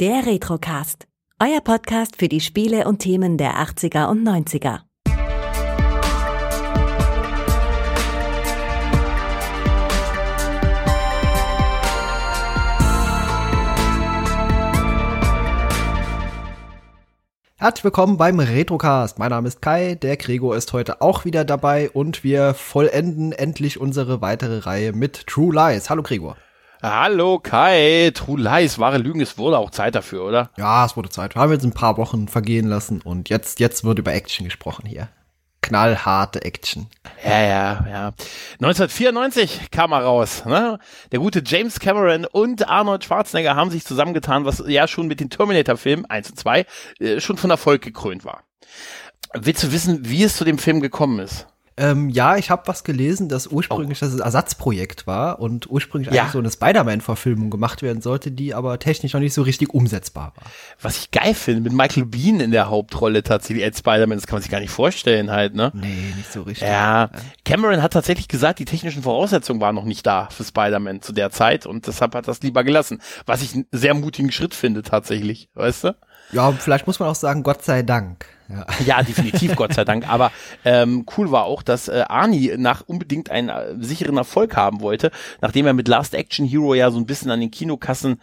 Der Retrocast. Euer Podcast für die Spiele und Themen der 80er und 90er. Herzlich willkommen beim Retrocast. Mein Name ist Kai, der Gregor ist heute auch wieder dabei und wir vollenden endlich unsere weitere Reihe mit True Lies. Hallo Gregor. Hallo Kai, True Lies, wahre Lügen, es wurde auch Zeit dafür, oder? Ja, es wurde Zeit. Wir haben jetzt ein paar Wochen vergehen lassen und jetzt, jetzt wird über Action gesprochen hier. Knallharte Action. Ja, ja, ja. 1994 kam er raus. Ne? Der gute James Cameron und Arnold Schwarzenegger haben sich zusammengetan, was ja schon mit den Terminator-Filmen 1 und 2 äh, schon von Erfolg gekrönt war. Willst du wissen, wie es zu dem Film gekommen ist? Ähm, ja, ich habe was gelesen, dass ursprünglich oh. das Ersatzprojekt war und ursprünglich Ja. eigentlich so eine Spider-Man-Verfilmung gemacht werden sollte, die aber technisch noch nicht so richtig umsetzbar war. Was ich geil finde, mit Michael Bean in der Hauptrolle tatsächlich als Spider-Man, das kann man sich gar nicht vorstellen halt, ne? Nee, nicht so richtig. Ja, Cameron hat tatsächlich gesagt, die technischen Voraussetzungen waren noch nicht da für Spider-Man zu der Zeit und deshalb hat das lieber gelassen. Was ich einen sehr mutigen Schritt finde tatsächlich, weißt du? Ja, vielleicht muss man auch sagen, Gott sei Dank. Ja. Ja, definitiv, Gott sei Dank. Aber ähm, cool war auch, dass äh, Arnie nach unbedingt einen äh, sicheren Erfolg haben wollte, nachdem er mit Last Action Hero ja so ein bisschen an den Kinokassen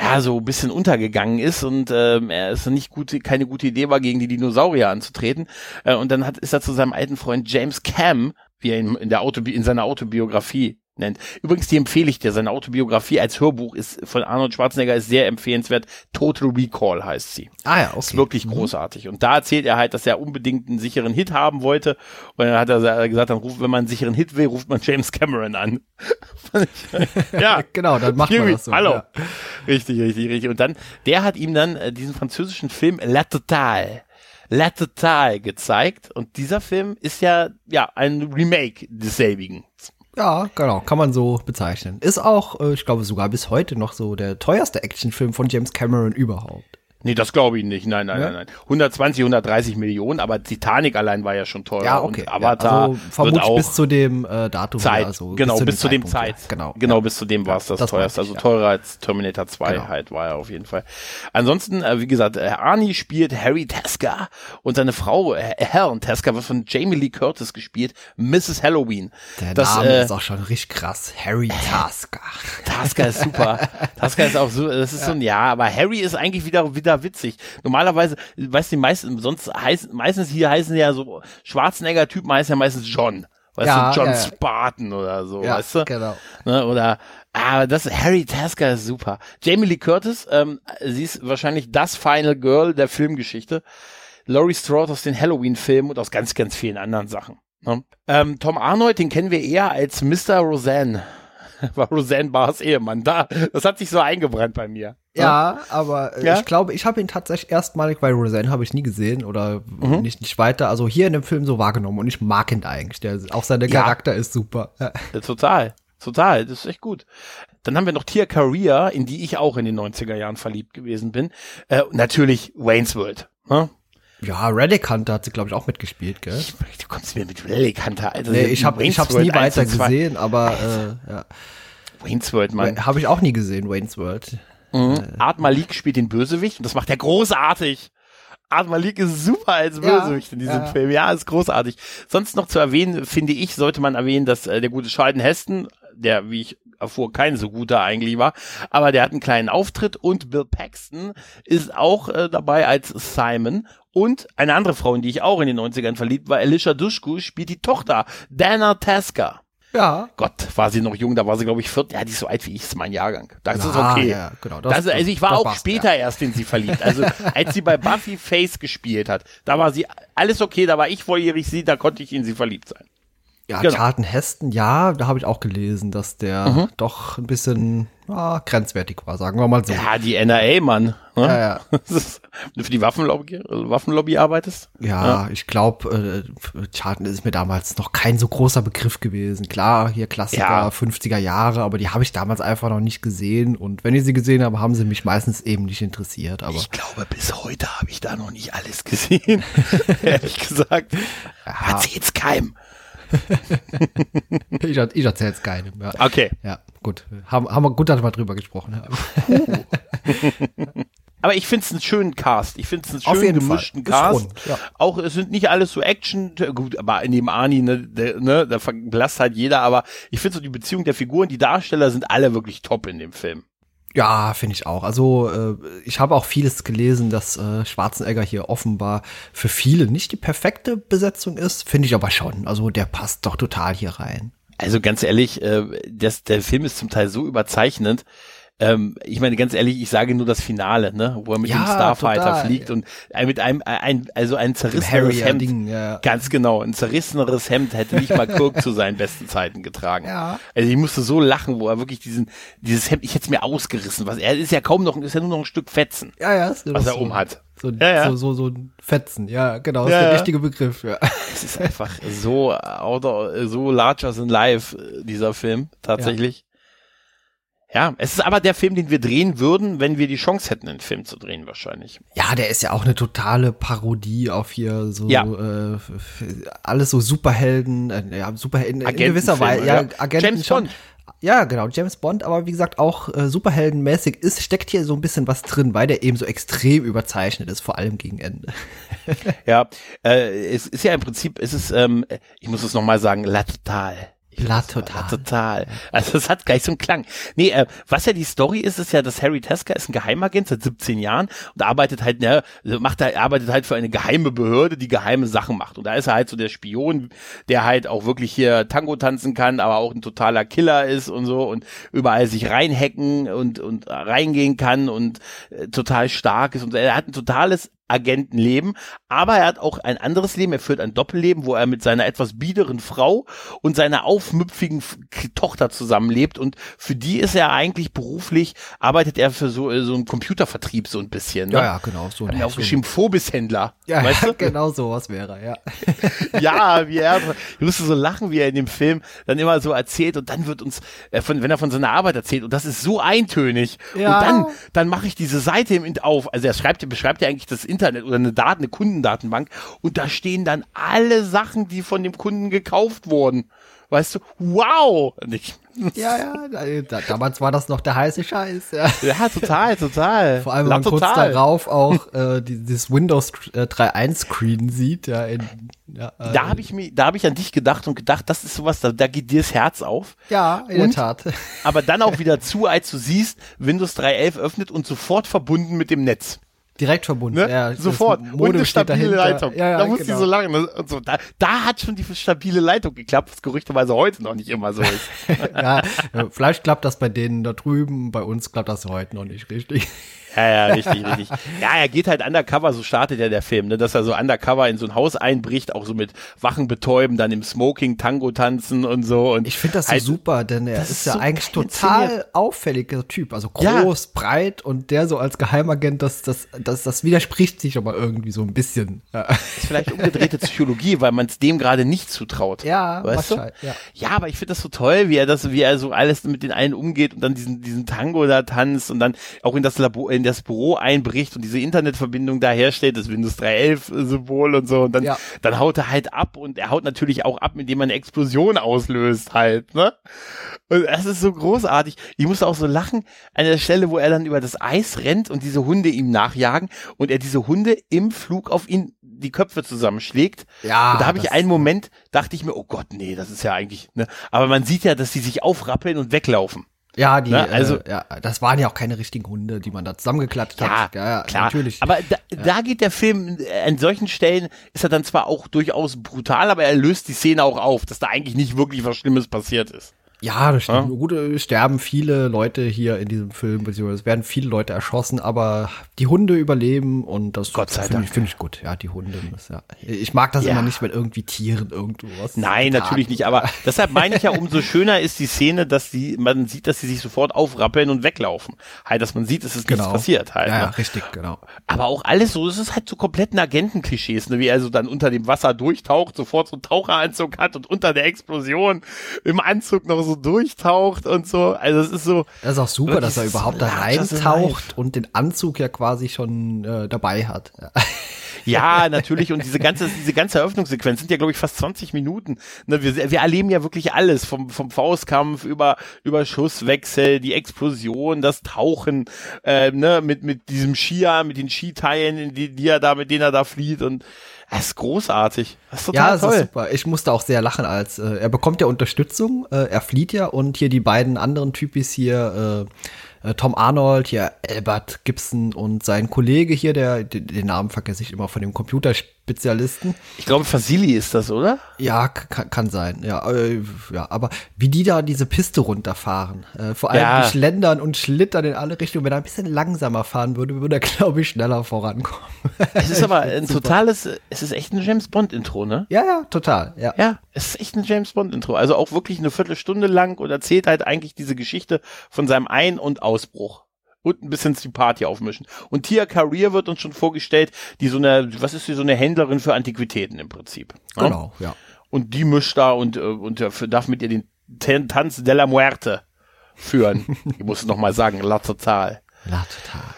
ja so ein bisschen untergegangen ist und ähm, er ist nicht gut, keine gute Idee war, gegen die Dinosaurier anzutreten. Äh, und dann hat, ist er zu seinem alten Freund James Cam, wie er ihn in der Autobi in seiner Autobiografie nennt. Übrigens, die empfehle ich dir. Seine Autobiografie als Hörbuch ist von Arnold Schwarzenegger ist sehr empfehlenswert. Total Recall heißt sie. Ah ja, okay. Ist wirklich großartig. Und da erzählt er halt, dass er unbedingt einen sicheren Hit haben wollte. Und dann hat er gesagt, dann ruft, wenn man einen sicheren Hit will, ruft man James Cameron an. ja. Genau, dann macht man das so. Hallo. Ja. Richtig, richtig, richtig. Und dann, der hat ihm dann äh, diesen französischen Film La Totale. La Totale gezeigt. Und dieser Film ist ja, ja, ein Remake desselbigen. Ja, genau, kann man so bezeichnen. Ist auch, äh, ich glaube, sogar bis heute noch so der teuerste Actionfilm von James Cameron überhaupt. Nee, das glaube ich nicht. Nein, nein, Ja? nein, nein. 120, 130 Millionen, aber Titanic allein war ja schon teuer. Ja, okay. Und Avatar ja, also vermutlich bis zu dem äh, Datum. Zeit. Also genau, bis zu dem Zeitpunkt, Zeit. Ja. Genau. Genau, bis zu dem war es das, das teuerste. Also teurer als Terminator 2 Genau. halt war er auf jeden Fall. Ansonsten, äh, wie gesagt, äh, Arnie spielt Harry Tasker und seine Frau äh, Helen Tasker wird von Jamie Lee Curtis gespielt, Mrs. Halloween. Der das, Name äh, ist auch schon richtig krass. Harry Tasker. Tasker ist super. Tasker ist auch so, das ist so ein Ja, aber Harry ist eigentlich wieder, wieder witzig. Normalerweise, weißt du, die meisten, sonst heißen, meistens hier heißen ja so Schwarzenegger-Typen heißen ja meistens John. Weißt Ja, du, John ja. Spartan oder so, Ja, weißt du? genau. Ne, oder, ah, das, Harry Tasker ist super. Jamie Lee Curtis, ähm, sie ist wahrscheinlich das Final Girl der Filmgeschichte. Laurie Strode aus den Halloween-Filmen und aus ganz, ganz vielen anderen Sachen. Ne? Ähm, Tom Arnold, den kennen wir eher als Mr. Roseanne. War Roseanne Barrs Ehemann. Da, das hat sich so eingebrannt bei mir. Ja, aber äh, Ja? ich glaube, ich habe ihn tatsächlich erstmalig bei Roseanne habe ich nie gesehen oder Mhm. nicht, nicht weiter. Also hier in dem Film so wahrgenommen und ich mag ihn eigentlich. Der, auch sein Ja. Charakter ist super. Ja. Total, total, das ist echt gut. Dann haben wir noch Tia Career, in die ich auch in den 90er Jahren verliebt gewesen bin. Äh, natürlich Wayne's World. Ne? Ja, Reddick Hunter hat sie, glaube ich, auch mitgespielt, gell? Ich, du kommst mir mit Relic Hunter. Also Nee, ich habe World nie 1 weiter und 2. gesehen, aber äh, ja. Wayne's World, Mann. habe ich auch nie gesehen, Wayne's World. Mhm. Art Malik spielt den Bösewicht und das macht er großartig. Art Malik ist super als Ja, Bösewicht in diesem ja. Film. Ja, ist großartig. Sonst noch zu erwähnen, finde ich, sollte man erwähnen, dass äh, der gute Charlton Heston, der, wie ich erfuhr, kein so guter eigentlich war, aber der hat einen kleinen Auftritt und Bill Paxton ist auch äh, dabei als Simon und eine andere Frau, in die ich auch in den 90ern verliebt war, Alicia Dushku, spielt die Tochter, Dana Tasker. Ja. Gott, war sie noch jung, da war sie, glaube ich, viert. Ja, die ist so alt wie ich, ist mein Jahrgang. Das ist Ah, okay. ja, genau, das- Das, also ich war auch passt, später erst in sie verliebt. Also als sie bei Buffy Face gespielt hat, da war sie alles okay, da war ich volljährig sie, da konnte ich in sie verliebt sein. Ja, Genau. Charlton Heston, ja, da habe ich auch gelesen, dass der Mhm. doch ein bisschen ah, grenzwertig war, sagen wir mal so. Ja, die NRA, Mann. Ne? Ja, ja. Wenn du für die Waffenlobby, Waffenlobby arbeitest? Ja, ich glaube, äh, Charlton ist mir damals noch kein so großer Begriff gewesen. Klar, hier Klassiker, Ja. 50er Jahre, aber die habe ich damals einfach noch nicht gesehen. Und wenn ich sie gesehen habe, haben sie mich meistens eben nicht interessiert. Aber Ich glaube, bis heute habe ich da noch nicht alles gesehen. Ehrlich gesagt. Erzähl's keinem. ich, ich erzähle es keinem. Ja. Okay. ja, gut. Haben, haben wir gut, wir drüber gesprochen aber ich finde es einen schönen Cast. Ich finde es einen Auf schön jeden gemischten Fall. Cast. rund, ja. Auch es sind nicht alles so Action, gut, aber in dem Ani, ne, der, ne, da verblasst halt jeder, aber ich finde so die Beziehung der Figuren, die Darsteller sind alle wirklich top in dem Film. Ja, finde ich auch. Also äh, ich habe auch vieles gelesen, dass äh, Schwarzenegger hier offenbar für viele nicht die perfekte Besetzung ist. Finde ich aber schon. Also der passt doch total hier rein. Also ganz ehrlich, äh, das, der Film ist zum Teil so überzeichnend. Ähm, ich meine, ganz ehrlich, ich sage nur das Finale, ne, wo er mit Ja, dem Starfighter total. fliegt und äh, mit einem, ein, also ein zerrissenes Hemd. Ding, ja. Ganz genau, ein zerrisseneres Hemd hätte nicht mal Kirk zu seinen besten Zeiten getragen. Ja. Also ich musste so lachen, wo er wirklich diesen, dieses Hemd, ich hätte es mir ausgerissen, was er ist ja kaum noch, ist ja nur noch ein Stück Fetzen, Ja, ja, ist was er so, um hat. So, Ja, ja. so, so, so ein Fetzen, ja, genau, ist Ja, der ja. richtige Begriff, ja. Es ist einfach so outer, so larger than life, äh, dieser Film, tatsächlich. Ja. es ist aber der Film, den wir drehen würden, wenn wir die Chance hätten, einen Film zu drehen, wahrscheinlich. Ja, der ist ja auch eine totale Parodie auf hier so Ja. äh, alles so Superhelden, äh, ja, Superhelden in gewisser Weise, ja, ja. Agenten James. Bond. Ja, genau, James Bond, aber wie gesagt auch äh, Superheldenmäßig ist steckt hier so ein bisschen was drin, weil der eben so extrem überzeichnet ist, vor allem gegen Ende. Ja, äh, es ist ja im Prinzip, es ist, ähm, ich muss es nochmal sagen, La Total. Ich La Total. La Total. Also es hat gleich so einen Klang. Nee, äh, was ja die Story ist, ist ja, dass Harry Tasker ist ein Geheimagent seit 17 Jahren und arbeitet halt, ne, macht er, arbeitet halt für eine geheime Behörde, die geheime Sachen macht. Und da ist er halt so der Spion, der halt auch wirklich hier Tango tanzen kann, aber auch ein totaler Killer ist und so und überall sich reinhacken und, und reingehen kann und äh, total stark ist und er hat ein totales Agentenleben, aber er hat auch ein anderes Leben, er führt ein Doppelleben, wo er mit seiner etwas biederen Frau und seiner aufmüpfigen Tochter zusammenlebt und für die ist er eigentlich beruflich, arbeitet er für so, äh, so einen Computervertrieb so ein bisschen. Ne? Ja, ja, genau, so ein aufgeschrieben, Phobishändler. Ja, weißt ja, du? genau sowas wäre, er, ja. ja, wie er, ich musste so lachen, wie er in dem Film dann immer so erzählt und dann wird uns, äh, von, wenn er von seiner Arbeit erzählt und das ist so eintönig Ja. und dann, dann mache ich diese Seite im auf, also er schreibt, beschreibt ja eigentlich das Internet oder eine Daten, eine Kundendatenbank und da stehen dann alle Sachen, die von dem Kunden gekauft wurden. Weißt du, wow! Ich, Ja, ja, da, da, damals war das noch der heiße Scheiß, ja. ja, total, total. Vor allem, wenn man kurz total. darauf auch äh, die- dieses Windows äh, 3.1 Screen sieht, ja, in, ja, äh, Da habe ich mir, da habe ich an dich gedacht und gedacht, das ist sowas, da, da geht dir das Herz auf. ja, in Und? der Tat. aber dann auch wieder zu, als du siehst, Windows 3.11 öffnet und sofort verbunden mit dem Netz. Direkt verbunden, Ne? ja. sofort. Und eine stabile. Leitung. Ja, ja, da musste genau. ich so lange. so, da, da hat schon die stabile Leitung geklappt, was gerüchteweise heute noch nicht immer so ist. ja, äh, vielleicht klappt das bei denen da drüben, bei uns klappt das heute noch nicht richtig. Ja, ja, richtig, richtig. Ja, er geht halt undercover, so startet ja der Film, ne, dass er so undercover in so ein Haus einbricht, auch so mit Wachen betäuben, dann im Smoking Tango tanzen und so. Und Ich finde das so halt, super, denn er ist, ist ja so eigentlich total auffälliger Typ. Also Ja. groß, breit und der so als Geheimagent, das, das, das, das widerspricht sich aber irgendwie so ein bisschen. Ja, ist vielleicht umgedrehte Psychologie, weil man es dem gerade nicht zutraut. ja weißt du? wahrscheinlich. Ja. Ja, aber ich finde das so toll, wie er das, wie er so alles mit den einen umgeht und dann diesen, diesen Tango da tanzt und dann auch in das Labor, in das Büro einbricht und diese Internetverbindung da herstellt, das Windows 3.11 Symbol und so und dann, Ja. dann haut er halt ab und er haut natürlich auch ab, indem er eine Explosion auslöst halt, ne? Und das ist so großartig. Ich musste auch so lachen an der Stelle, wo er dann über das Eis rennt und diese Hunde ihm nachjagen und er diese Hunde im Flug auf ihn die Köpfe zusammenschlägt. Ja, und da habe ich einen Moment, dachte ich mir, oh Gott, nee, das ist ja eigentlich, ne? Aber man sieht ja, dass die sich aufrappeln und weglaufen. Ja, die, Ne, also- äh, ja, das waren ja auch keine richtigen Hunde, die man da zusammengeklatscht Ja, hat. Ja, ja, klar. natürlich. Aber da, da geht der Film, äh, an solchen Stellen ist er dann zwar auch durchaus brutal, aber er löst die Szene auch auf, dass da eigentlich nicht wirklich was Schlimmes passiert ist. Ja, das stimmt. Ja. Gut, es sterben viele Leute hier in diesem Film, beziehungsweise es werden viele Leute erschossen, aber die Hunde überleben und das Gott sei finde ich, Dank. finde ich gut. Ja, die Hunde. Das, ja. Ich mag das Ja. immer nicht, wenn irgendwie Tieren irgendwas. Nein, natürlich nicht, aber deshalb meine ich ja, umso schöner ist die Szene, dass die, man sieht, dass sie sich sofort aufrappeln und weglaufen. Halt, dass man sieht, es ist Genau. nichts passiert halt. Ja, ja, ne? richtig, genau. Aber auch alles so, es ist halt so kompletten Agentenklischees, ne? wie er so dann unter dem Wasser durchtaucht, sofort so einen Taucheranzug hat und unter der Explosion im Anzug noch so durchtaucht und so. Also es ist so, Das ist auch super, dass er so überhaupt da reintaucht und den Anzug ja quasi schon äh, dabei hat. Ja. Ja, natürlich. Und diese ganze, diese ganze Eröffnungssequenz sind ja, glaube ich, fast 20 Minuten. Ne, wir, wir erleben ja wirklich alles. Vom, vom Faustkampf über, über Schusswechsel, die Explosion, das Tauchen, äh, ne, mit, mit diesem Skier, mit den Skiteilen, die, die er da, mit denen er da flieht und das ist großartig. Das ist total ja, toll. ist super. Ich musste auch sehr lachen, als äh, er bekommt ja Unterstützung, äh, er flieht ja und hier die beiden anderen Typis hier, äh, äh, Tom Arnold, hier Albert Gibson und sein Kollege hier, der den, Namen vergesse ich immer von dem Computerspezialisten. Ich glaube, Fasili ist das, oder? Ja, kann, kann sein. Ja, äh, ja, aber wie die da diese Piste runterfahren, äh, vor allem Ja. die schlendern und schlittern in alle Richtungen. Wenn er ein bisschen langsamer fahren würde, würde er, glaube ich, schneller vorankommen. Es ist aber ein super. totales, es ist echt ein James Bond Intro, ne? Ja, ja, total. Ja. Ja, es ist echt ein James Bond Intro. Also auch wirklich eine Viertelstunde lang und erzählt halt eigentlich diese Geschichte von seinem Ein- und Ausbruch. Und ein bisschen die Party aufmischen. Und Tia Career wird uns schon vorgestellt, die so eine, was ist die, so eine Händlerin für Antiquitäten im Prinzip. ne? Genau, ja. Und die mischt da und, äh, und dafür darf mit ihr den Tan- Tanz de la Muerte führen. ich muss es nochmal sagen, la total. Ja, total.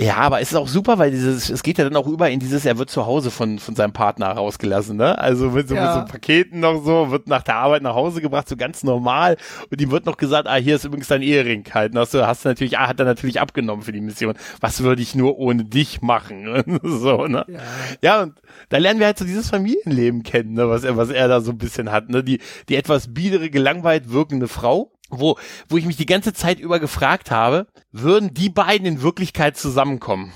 Ja, aber es ist auch super, weil dieses, es geht ja dann auch über in dieses, er wird zu Hause von, von seinem Partner rausgelassen, ne? Also mit so, Ja. mit so Paketen noch so, wird nach der Arbeit nach Hause gebracht, so ganz normal. Und ihm wird noch gesagt, ah, hier ist übrigens dein Ehering halt. Und hast du, hast du natürlich, ah, hat er natürlich abgenommen für die Mission. Was würde ich nur ohne dich machen? So, ne? Ja. Ja, und da lernen wir halt so dieses Familienleben kennen, ne, was er, was er da so ein bisschen hat, ne, die, die etwas biedere, gelangweilt wirkende Frau, wo, wo ich mich die ganze Zeit über gefragt habe, würden die beiden in Wirklichkeit zusammenkommen?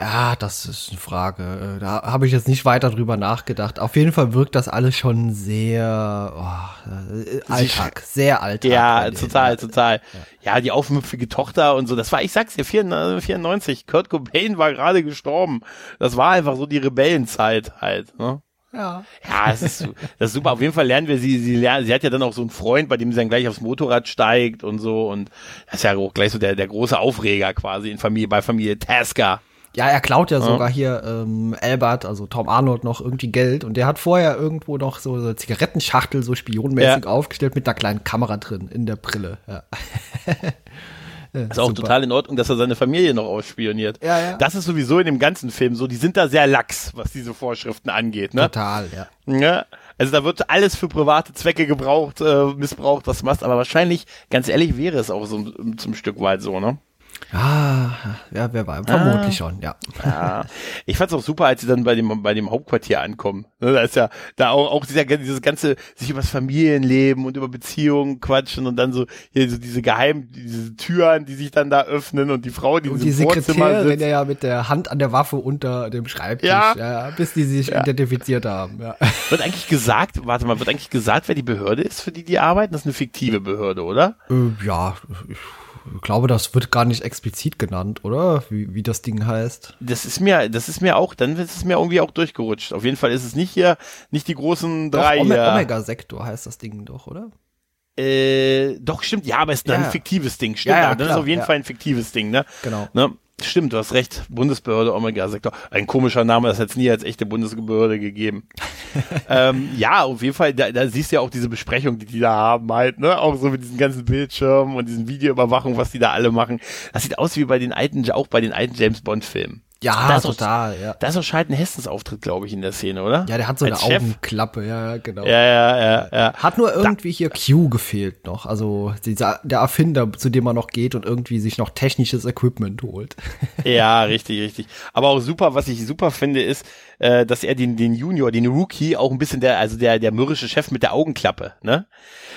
Ja, das ist eine Frage. Äh, Da habe ich jetzt nicht weiter drüber nachgedacht. Auf jeden Fall wirkt das alles schon sehr oh, äh, Alltag, sehr Alltag. Ja, total, total. Ja, die aufmüpfige Tochter und so, das war, ich sag's dir, 94, 94, Kurt Cobain war gerade gestorben. Das war einfach so die Rebellenzeit halt, ne? Ja. Ja, es ist, das ist super. Auf jeden Fall lernen wir sie, sie lernen, sie hat ja dann auch so einen Freund, bei dem sie dann gleich aufs Motorrad steigt und so und das ist ja auch gleich so der, der große Aufreger quasi in Familie, bei Familie Tasker. Ja, er klaut ja sogar hier ähm, Albert, also Tom Arnold, noch irgendwie Geld und der hat vorher irgendwo noch so eine Zigarettenschachtel so spionmäßig Ja. aufgestellt mit einer kleinen Kamera drin in der Brille. Ja. Ist auch total in Ordnung, dass er seine Familie noch ausspioniert. Ja, ja. Das ist sowieso in dem ganzen Film so. Die sind da sehr lax, was diese Vorschriften angeht, ne? Total, ja. Ja, also da wird alles für private Zwecke gebraucht, äh, missbraucht, was du machst. Aber wahrscheinlich, ganz ehrlich, wäre es auch so zum Stück weit so, ne? Ah, ja, wer war? Vermutlich schon, ja. Ja, ich fand's auch super, als sie dann bei dem bei dem Hauptquartier ankommen. Ne, da ist ja da auch, auch dieser dieses ganze sich über das Familienleben und über Beziehungen quatschen und dann so hier so diese geheimen diese Türen, die sich dann da öffnen und die Frau, die Und die Sekretärin sitzt. ja mit der Hand an der Waffe unter dem Schreibtisch, Ja. ja, bis die sich identifiziert haben. Ja. Wird eigentlich gesagt, warte mal, wird eigentlich gesagt, wer die Behörde ist, für die die arbeiten? Das ist eine fiktive Behörde, oder? Äh, ja, ich glaube, das wird gar nicht explizit genannt, oder? Wie, wie das Ding heißt. Das ist mir, das ist mir auch, dann ist es mir irgendwie auch durchgerutscht. Auf jeden Fall ist es nicht hier, nicht die großen Doch, drei Ome hier. Omega-Sektor heißt das Ding doch, oder? Äh, doch, stimmt, ja, aber es ist Ja. ein fiktives Ding, stimmt, Ja, ja, aber dann ist klar, auf jeden. Fall ein fiktives Ding, ne? Genau. Ne? Stimmt, du hast recht. Bundesbehörde Omega-Sektor. Ein komischer Name, das hat es nie als echte Bundesbehörde gegeben. ähm, ja, auf jeden Fall, da, da siehst du ja auch diese Besprechung, die die da haben halt, ne? Auch so mit diesen ganzen Bildschirmen und diesen Videoüberwachung, was die da alle machen. Das sieht aus wie bei den alten, auch bei den alten James Bond-Filmen. Ja, Da ist auch- total, ja. Da ist auch Schalten Hestens Auftritt, glaube ich, in der Szene, oder? Ja, der hat so eine Als Chef. Augenklappe, ja, genau. Ja, ja, ja, ja. Hat nur irgendwie hier Q gefehlt noch. Also dieser, der Erfinder, zu dem man noch geht und irgendwie sich noch technisches Equipment holt. Ja, richtig, richtig. Aber auch super, was ich super finde, ist, äh, dass er den, den Junior, den Rookie, auch ein bisschen der, also der, der mürrische Chef mit der Augenklappe, ne?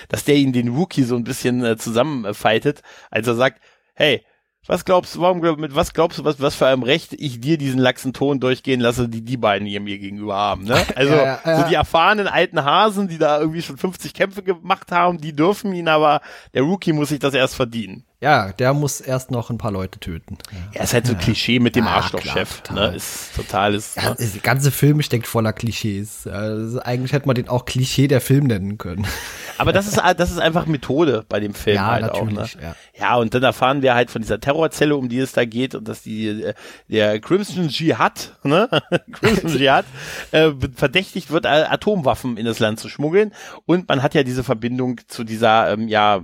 Dass der ihn den Rookie so ein bisschen äh, zusammenfaltet, als er sagt, hey, was glaubst du, warum, mit was glaubst du, was, was für einem Recht ich dir diesen laxen Ton durchgehen lasse, die die beiden hier mir gegenüber haben, ne? Also, Ja, ja, ja. so die erfahrenen alten Hasen, die da irgendwie schon 50 Kämpfe gemacht haben, die dürfen ihn, aber der Rookie muss sich das erst verdienen. Ja, der muss erst noch ein paar Leute töten. Ja, ist halt so ein Klischee mit dem Ja, Arschlochchef, total. ne? Ist total, ist, Ja, ne? der ganze Film steckt voller Klischees. Also eigentlich hätte man den auch Klischee der Film nennen können. Aber das ist, das ist einfach Methode bei dem Film Ja, halt auch. Ne? natürlich, ja. Ja, und dann erfahren wir halt von dieser Terrorzelle, um die es da geht, und dass die äh, der Crimson Jihad, ne? Crimson Jihad, äh, verdächtigt wird, Atomwaffen in das Land zu schmuggeln. Und man hat ja diese Verbindung zu dieser, ähm, ja,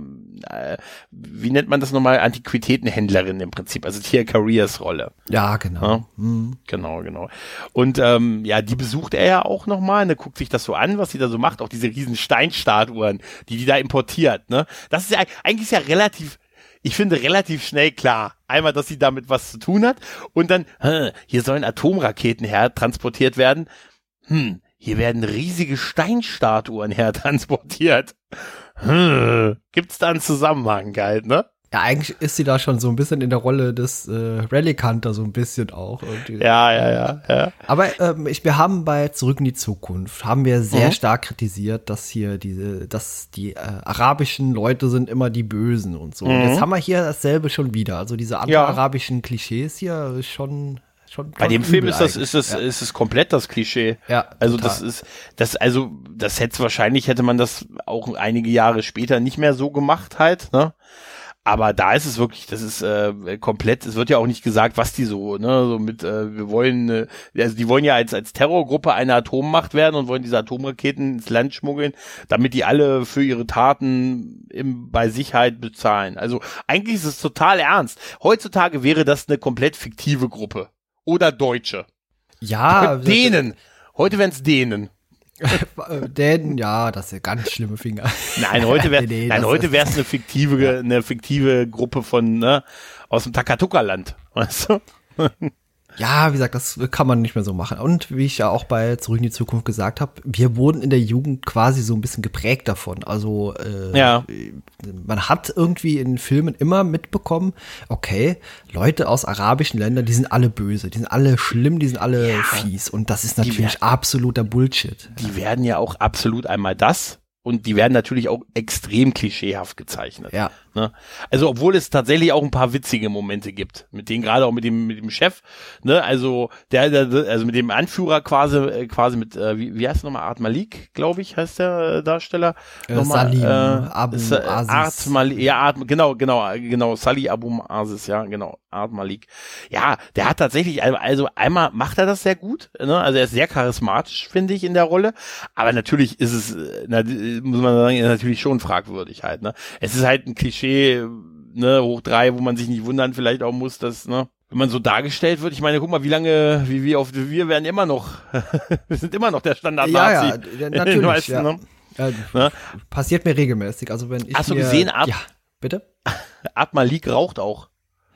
äh, wie nennt man das nochmal, Antiquitätenhändlerin im Prinzip, also Tia Careers Rolle. Ja, genau. Ja. Genau, genau. Und ähm, ja, die besucht er ja auch nochmal, ne, guckt sich das so an, was sie da so macht, auch diese riesen Steinstatuen, die die da importiert, ne. Das ist ja eigentlich ist ja relativ, ich finde relativ schnell klar. Einmal, dass sie damit was zu tun hat und dann, hä, hier sollen Atomraketen her transportiert werden. Hm, hier werden riesige Steinstatuen her transportiert. Hm, gibt's da einen Zusammenhang halt, ne? Ja, eigentlich ist sie da schon so ein bisschen in der Rolle des äh, Relic Hunter so ein bisschen auch. irgendwie. Ja, ja, ja, ja. Aber ähm, ich, wir haben bei Zurück in die Zukunft, haben wir sehr Mhm. stark kritisiert, dass hier diese, dass die äh, arabischen Leute sind immer die Bösen und so. Und jetzt haben wir hier dasselbe schon wieder. Also diese anti-arabischen Klischees hier ist schon, schon Bei schon dem Film ist das, eigentlich. ist das, ja. ist es komplett das Klischee. Ja, Also total. das ist, das, also, das hätte wahrscheinlich hätte man das auch einige Jahre später nicht mehr so gemacht halt, ne? Aber da ist es wirklich, das ist äh, komplett, es wird ja auch nicht gesagt, was die so, ne, so mit, äh, wir wollen, äh, also die wollen ja als, als Terrorgruppe eine Atommacht werden und wollen diese Atomraketen ins Land schmuggeln, damit die alle für ihre Taten im, bei Sicherheit bezahlen. Also eigentlich ist es total ernst. Heutzutage wäre das eine komplett fiktive Gruppe. Oder Deutsche. ja, Dänen. Heute wären es Dänen. Äh, Dänen, ja, das sind ganz schlimme Finger. Nein, heute wäre Nee, nee, nein, heute wäre es eine fiktive eine fiktive Gruppe von ne, aus dem Takatuka-Land, weißt du? Ja, wie gesagt, das kann man nicht mehr so machen. Und wie ich ja auch bei Zurück in die Zukunft gesagt habe, wir wurden in der Jugend quasi so ein bisschen geprägt davon. Also äh, Ja. man hat irgendwie in Filmen immer mitbekommen, okay, Leute aus arabischen Ländern, die sind alle böse, die sind alle schlimm, die sind alle fies. Und das ist natürlich absoluter Bullshit. Die werden ja auch absolut einmal das und die werden natürlich auch extrem klischeehaft gezeichnet. Ja. Ne? Also obwohl es tatsächlich auch ein paar witzige Momente gibt, mit denen gerade auch mit dem mit dem Chef, ne, also der, der also mit dem Anführer quasi äh, quasi mit äh, wie, wie heißt nochmal Art Malik, glaube ich, heißt der äh, Darsteller. Äh, Nochmal, Salim Abu ist, äh, Aziz. Art Malik, ja Art genau genau genau Sali Abu Aziz, ja genau Art Malik. Ja, der hat tatsächlich also- einmal macht er das sehr gut, ne? Also er ist sehr charismatisch finde ich in der Rolle, aber natürlich ist es äh, na, muss man sagen natürlich schon fragwürdig halt, ne? Es ist halt ein Klischee, ne, hoch drei, wo man sich nicht wundern vielleicht auch muss, dass, ne, wenn man so dargestellt wird, ich meine, guck mal, wie lange, wie wir auf, wir werden immer noch, wir sind immer noch der Standard Ja, ja, natürlich. meisten, ja. ne? Ja, Ne? Passiert mir regelmäßig. Also wenn ich Hast du mir, gesehen, Ab- Ja, bitte? Art Malik raucht auch.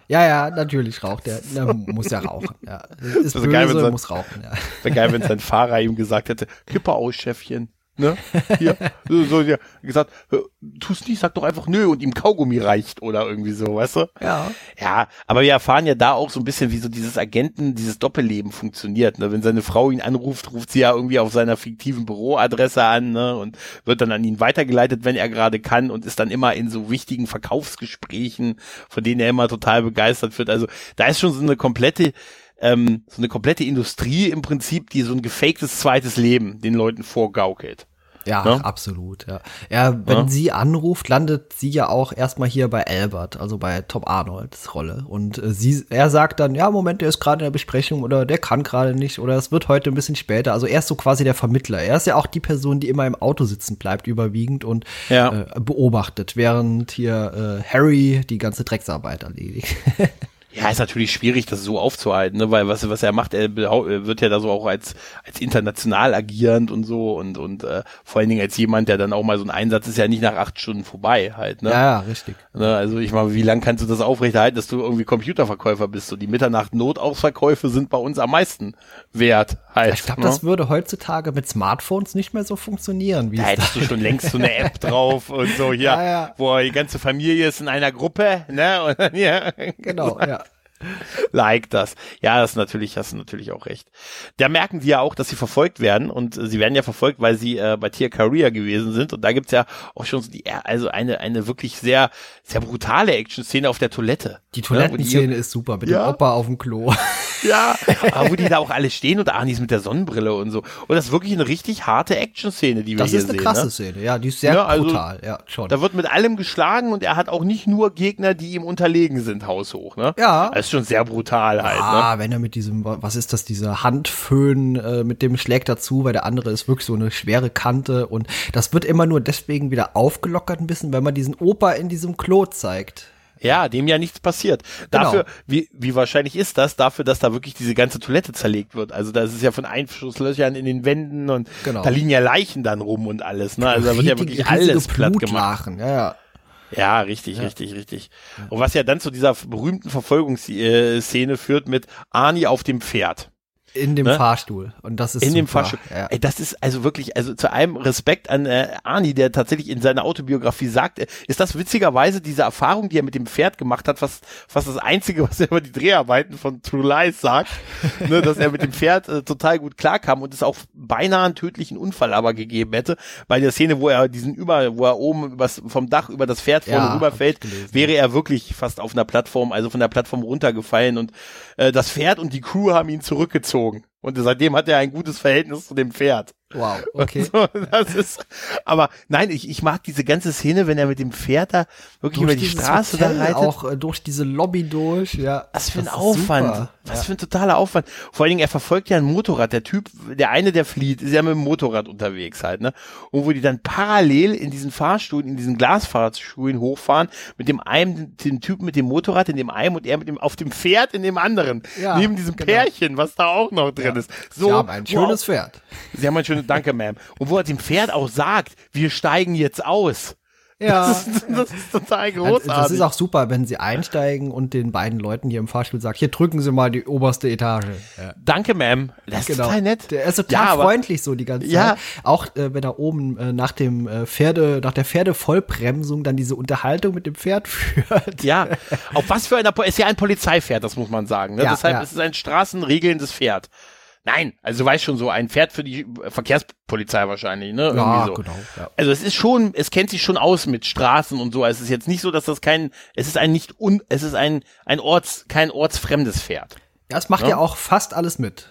Ja, ja, natürlich raucht der. Na, muss ja rauchen. Ja. Ist ist böse, geil, wenn so- muss rauchen. Ja. Wäre geil, wenn sein Fahrer ihm gesagt hätte, Kippe aus, Chefchen. Ne? Hier, so, so ja, gesagt, "Hör, tu's nicht, sag doch einfach nö und ihm Kaugummi reicht oder irgendwie so, weißt du? ja. Ja, aber wir erfahren ja da auch so ein bisschen, wie so dieses Agenten, dieses Doppelleben funktioniert. Ne? Wenn seine Frau ihn anruft, ruft sie ja irgendwie auf seiner fiktiven Büroadresse an ne? und wird dann an ihn weitergeleitet, wenn er gerade kann und ist dann immer in so wichtigen Verkaufsgesprächen, von denen er immer total begeistert wird. Also da ist schon so eine komplette ähm, so eine komplette Industrie im Prinzip, die so ein gefaktes zweites Leben den Leuten vorgaukelt. Ja, Ne? absolut, ja. Ja, wenn Ja. sie anruft, landet sie ja auch erstmal hier bei Albert, also bei Tom Arnolds Rolle. Und äh, sie, er sagt dann, ja, Moment, der ist gerade in der Besprechung oder der kann gerade nicht oder es wird heute ein bisschen später. Also er ist so quasi der Vermittler. Er ist ja auch die Person, die immer im Auto sitzen bleibt, überwiegend und Ja. äh, beobachtet, während hier äh, Harry die ganze Drecksarbeit erledigt. Ja, ist natürlich schwierig, das so aufzuhalten, ne? weil was, was er macht, er wird ja da so auch als, als international agierend und so und, und äh, vor allen Dingen als jemand, der dann auch mal so ein Einsatz ist ja nicht nach acht Stunden vorbei halt. Ne? Ja, ja, richtig. Ne? Also ich meine, wie lange kannst du das aufrechterhalten, dass du irgendwie Computerverkäufer bist? So die Mitternacht-Notausverkäufe sind bei uns am meisten wert halt. Ich glaube, ne? das würde heutzutage mit Smartphones nicht mehr so funktionieren, wie Da es hättest du schon längst so eine App drauf und so hier, Ja, ja. wo die ganze Familie ist in einer Gruppe, ne? Und ja, Genau, ja. like das. Ja, das ist natürlich, hast du natürlich auch recht. Da merken die ja auch, dass sie verfolgt werden und äh, sie werden ja verfolgt, weil sie äh, bei Tia Career gewesen sind und da gibt's ja auch schon so die, also eine, eine wirklich sehr, sehr brutale Action-Szene auf der Toilette. Die Ne? Toilettenszene ist super mit Ja. dem Opa auf dem Klo. Ja, aber wo die da auch alle stehen und Arnie ist mit der Sonnenbrille und so. Und das ist wirklich eine richtig harte Action-Szene, die wir Das hier ist eine sehen. krasse ne? Szene, ja, die ist sehr Ja, also, brutal, ja, schon. Da wird mit allem geschlagen und er hat auch nicht nur Gegner, die ihm unterlegen sind, haushoch, ne? Ja. Das ist schon sehr brutal halt, ne? Ah, wenn er mit diesem, was ist das, dieser Handföhn, äh, mit dem schlägt dazu, weil der andere ist wirklich so eine schwere Kante und das wird immer nur deswegen wieder aufgelockert ein bisschen, wenn man diesen Opa in diesem Klo zeigt. Ja, dem ja nichts passiert. Genau. Dafür, wie, wie wahrscheinlich ist das? Dafür, dass da wirklich diese ganze Toilette zerlegt wird. Also da ist es ja von Einschusslöchern in den Wänden und Genau. da liegen ja Leichen dann rum und alles. Ne? Also da wird ja wirklich alles platt gemacht. Ja, ja. Ja, richtig, richtig, richtig. Und was ja dann zu dieser berühmten Verfolgungsszene führt mit Arnie auf dem Pferd. In dem Ne? Fahrstuhl. Und das ist in dem super. Fahrstuhl. Ja. Ey, das ist also wirklich, also zu einem Respekt an äh, Arnie, der tatsächlich in seiner Autobiografie sagt, äh, ist das witzigerweise diese Erfahrung, die er mit dem Pferd gemacht hat, fast, fast das Einzige, was er über die Dreharbeiten von True Lies sagt, ne, dass er mit dem Pferd äh, total gut klarkam und es auch beinahe einen tödlichen Unfall aber gegeben hätte. Bei der Szene, wo er diesen über, wo er oben übers, vom Dach über das Pferd vorne Ja, rüberfällt, wäre er wirklich fast auf einer Plattform, also von der Plattform runtergefallen und äh, das Pferd und die Crew haben ihn zurückgezogen gezogen. Und seitdem hat er ein gutes Verhältnis zu dem Pferd. Wow, okay. So, das ist, aber nein, ich, ich mag diese ganze Szene, wenn er mit dem Pferd da wirklich über die Straße da Hotel reitet. auch äh, durch diese Lobby durch, ja. Was für ein Aufwand. super. Was für ein totaler Aufwand. Vor allen Dingen, er verfolgt ja ein Motorrad. Der Typ, der eine, der flieht, ist ja mit dem Motorrad unterwegs halt, ne? Und wo die dann parallel in diesen Fahrstuhlen, in diesen Glasfahrschulen hochfahren, mit dem einen, dem Typen mit dem Motorrad in dem einen und er mit dem, auf dem Pferd in dem anderen. Ja, neben diesem genau. Pärchen, was da auch noch drin Ja. Ist. So, Sie haben ein wow. schönes Pferd. Sie haben ein schönes, danke, Ma'am. Und wo er dem Pferd auch sagt, wir steigen jetzt aus. Ja. Das ist, das ist total großartig. Das ist auch super, wenn sie einsteigen und den beiden Leuten hier im Fahrstuhl sagt, hier drücken Sie mal die oberste Etage. Ja. danke, Ma'am. Das ist Genau. total nett. Der ist total Ja, freundlich so die ganze Zeit. Ja. Auch äh, wenn er oben äh, nach dem äh, Pferde, nach der Pferdevollbremsung dann diese Unterhaltung mit dem Pferd führt. Ja, auf was für einer, Po- ist ja ein Polizeipferd, das muss man sagen. Ne? Deshalb ist es ein straßenregelndes Pferd. Nein, also du weißt schon so, ein Pferd für die Verkehrspolizei wahrscheinlich, ne? Irgendwie Ja, so. genau, ja. Also es ist schon, es kennt sich schon aus mit Straßen und so. Also Es ist jetzt nicht so, dass das kein, es ist ein nicht un, es ist ein, ein Orts, kein ortsfremdes Pferd. Ja, es macht Ja. ja auch fast alles mit.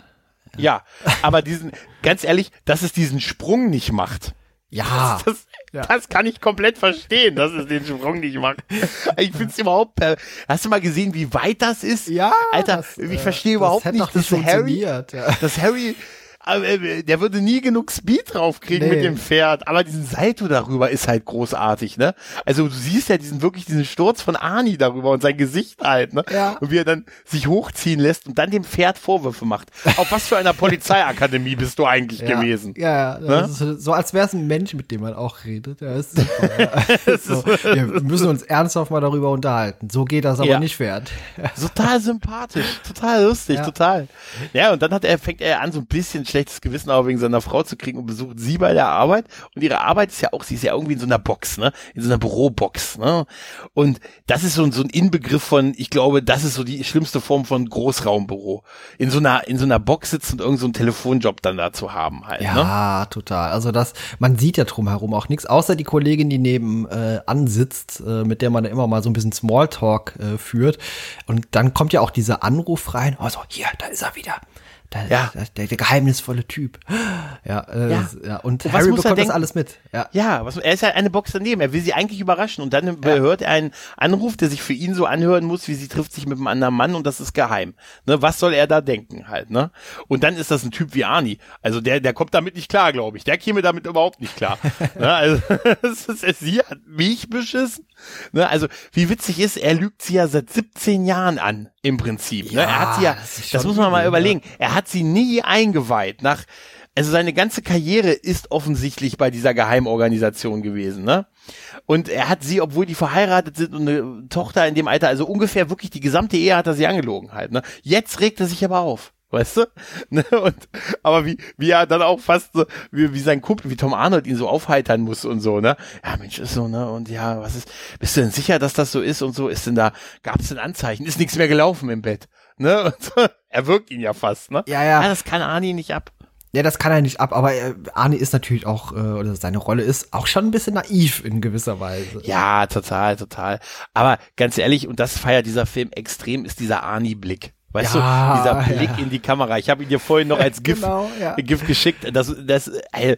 Ja, aber diesen, ganz ehrlich, dass es diesen Sprung nicht macht. Ja. Das, das kann ich komplett verstehen, dass es den Sprung nicht macht. Ich find's überhaupt, hast du mal gesehen, wie weit das ist? Ja, Alter, das, ich äh, verstehe überhaupt nicht, dass Harry, ja. dass Harry, äh, der würde nie genug Speed draufkriegen Nee. mit dem Pferd, aber diesen Salto darüber ist halt großartig, ne? Also du siehst ja diesen wirklich diesen Sturz von Arnie darüber und sein Gesicht halt, ne? Ja. Und wie er dann sich hochziehen lässt und dann dem Pferd Vorwürfe macht. Auf was für einer Polizeiakademie bist du eigentlich Ja, gewesen? Ja, ja Ne? so als wäre es ein Mensch, mit dem man auch redet. Ja, ist so, wir müssen uns ernsthaft mal darüber unterhalten. So geht das aber Ja. nicht, Pferd. Total sympathisch, total lustig, total. Ja, und dann hat er, fängt er an, so ein bisschen schlechtes Gewissen aber wegen seiner Frau zu kriegen und besucht sie bei der Arbeit. Und ihre Arbeit ist ja auch, sie ist ja irgendwie in so einer Box, ne? In so einer Bürobox, ne? Und das ist so, ein- so ein Inbegriff von, ich glaube, das ist so die schlimmste Form von Großraumbüro. In so einer, in so einer Box sitzen und irgend so einen Telefonjob dann da zu haben halt, ne? Ja, total. Also das, man sieht ja drumherum auch nichts, außer die Kollegin, die neben äh, ansitzt, äh, mit der man immer mal so ein bisschen Smalltalk äh, führt. Und dann kommt ja auch dieser Anruf rein. Also hier, da ist er wieder. Da, Ja. da, der, der geheimnisvolle Typ. Ja, äh, Ja. ja. Und Und was Harry muss er bekommt das alles mit. Ja. Ja, was, er ist ja eine Box daneben. Er will sie eigentlich überraschen und dann hört er einen Anruf, der sich für ihn so anhören muss, wie sie trifft sich mit einem anderen Mann und das ist geheim. Ne, was soll er da denken halt, ne? Und dann ist das ein Typ wie Arnie. Also der, der kommt damit nicht klar, glaube ich. Der käme damit überhaupt nicht klar. ne, also, ist, sie hat mich beschissen. Ne, also, wie witzig ist, er lügt sie ja seit 17 Jahren an, im Prinzip. ne? Er hat sie ja, das das, muss man mal überlegen. Er hat sie nie eingeweiht nach, also seine ganze Karriere ist offensichtlich bei dieser Geheimorganisation gewesen, ne? Und er hat sie, obwohl die verheiratet sind und eine Tochter in dem Alter, also ungefähr wirklich die gesamte Ehe hat er sie angelogen halt, ne? Jetzt regt er sich aber auf. Weißt du? Ne? Und, aber wie, wie er dann auch fast so, wie, wie sein Kumpel, wie Tom Arnold ihn so aufheitern muss und so, ne? Ja, Mensch, ist so, ne? Und ja, was ist, bist du denn sicher, dass das so ist und so? Ist denn da, gab's denn Anzeichen? Ist nichts mehr gelaufen im Bett? Ne? Und so, er wirkt ihn ja fast, ne? Ja, ja. Ja, das kann Arnie nicht ab. Ja, das kann er nicht ab, aber äh, Arnie ist natürlich auch, äh, oder seine Rolle ist auch schon ein bisschen naiv in gewisser Weise. Ja, total, total. Aber ganz ehrlich, und das feiert dieser Film extrem, ist dieser Arnie-Blick. Weißt Ja, du, dieser Blick ja. in die Kamera. Ich habe ihn dir vorhin noch als GIF, Genau, ja. GIF geschickt. Das, das, äh,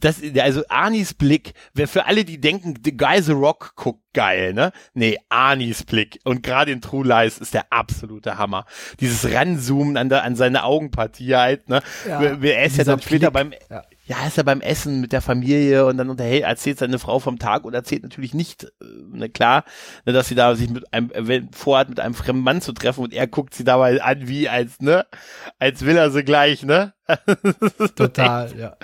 das, also Arnis Blick, wer für alle, die denken, The Guy The Rock guckt geil, ne? Nee, Arnis Blick. Und gerade in True Lies ist der absolute Hammer. Dieses Ranzoomen an, der, an seine Augenpartie halt, ne? Ja, er ist ja dann später Blick, beim, ja. Ja, ist er beim Essen mit der Familie und dann unterhält, erzählt seine Frau vom Tag und erzählt natürlich nicht, äh, ne, klar, ne, dass sie da sich mit einem, äh, vorhat, mit einem fremden Mann zu treffen und er guckt sie dabei an, wie als, ne, als will er sie gleich, ne? Total, ja.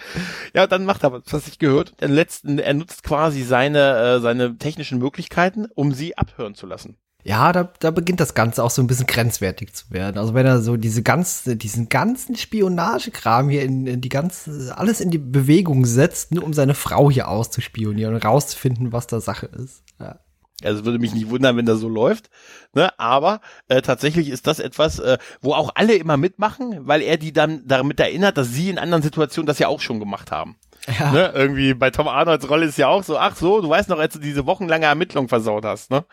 Ja, und dann macht er, was was ich gehört, den letzten, er nutzt quasi seine, äh, seine technischen Möglichkeiten, um sie abhören zu lassen. Ja, da, da beginnt das Ganze auch so ein bisschen grenzwertig zu werden. Also wenn er so diese ganze, diesen ganzen Spionagekram hier in, in die ganze, alles in die Bewegung setzt, nur um seine Frau hier auszuspionieren und rauszufinden, was da Sache ist. Ja. Also würde mich nicht wundern, wenn das so läuft. Ne? Aber äh, tatsächlich ist das etwas, äh, wo auch alle immer mitmachen, weil er die dann damit erinnert, dass sie in anderen Situationen das ja auch schon gemacht haben. Ja. Ne? Irgendwie bei Tom Arnolds Rolle ist ja auch so, ach so, du weißt noch, als du diese wochenlange Ermittlung versaut hast. Ne?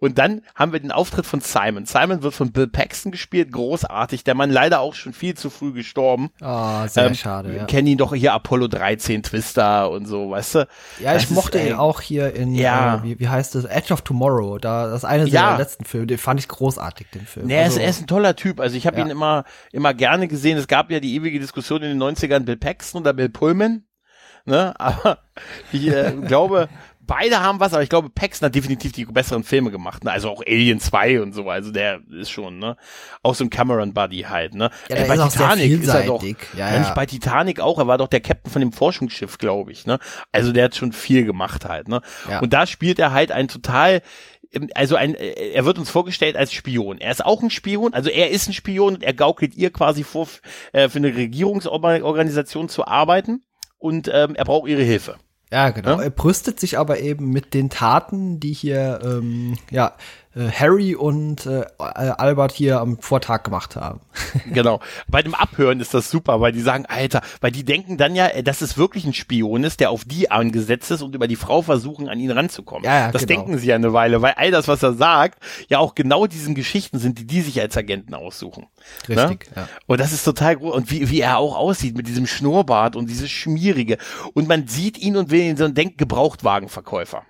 Und dann haben wir den Auftritt von Simon. Simon wird von Bill Paxton gespielt, großartig. Der Mann leider auch schon viel zu früh gestorben. Ah, sehr Ähm, schade, ja. Kennen ihn doch hier Apollo 13, Twister und so, weißt du? Ja, ich Das ist, mochte ey, ihn auch hier in, Ja. äh, wie, wie heißt es, Edge of Tomorrow. Da, das ist eine Ja. seiner letzten Filme, den fand ich großartig, den Film. Nee, er, Also, ist, er ist ein toller Typ. Also ich habe Ja. ihn immer, immer gerne gesehen. Es gab ja die ewige Diskussion in den 90ern, Bill Paxton oder Bill Pullman. Ne? Aber ich äh, glaube, beide haben was, aber ich glaube, Paxton hat definitiv die besseren Filme gemacht. Ne? Also auch Alien 2 und so. Also der ist schon, ne? Auch so ein Cameron Buddy halt, ne? Ja, der bei ist auch sehr ist er doch. Ja, Ja, nicht bei Titanic auch, er war doch der Captain von dem Forschungsschiff, glaube ich, ne? Also der hat schon viel gemacht halt, ne? Ja. Und da spielt er halt ein total also ein, äh, er wird uns vorgestellt als Spion. Er ist auch ein Spion, also er ist ein Spion und er gaukelt ihr quasi vor, äh, für eine Regierungsorganisation zu arbeiten und ähm, er braucht ihre Hilfe. Ja, genau. Ja? Er brüstet sich aber eben mit den Taten, die hier, ähm, ja, Harry und äh, Albert hier am Vortag gemacht haben. Genau. Bei dem Abhören ist das super, weil die sagen, Alter, weil die denken dann ja, äh, dass es wirklich ein Spion ist, der auf die angesetzt ist und über die Frau versuchen, an ihn ranzukommen. Ja, ja, das genau. denken sie ja eine Weile, weil all das, was er sagt, ja auch genau diesen Geschichten sind, die die sich als Agenten aussuchen. Richtig, Ne? ja. Und das ist total groß. Und wie, wie er auch aussieht mit diesem Schnurrbart und dieses Schmierige. Und man sieht ihn und will ihn so und denkt Gebrauchtwagenverkäufer.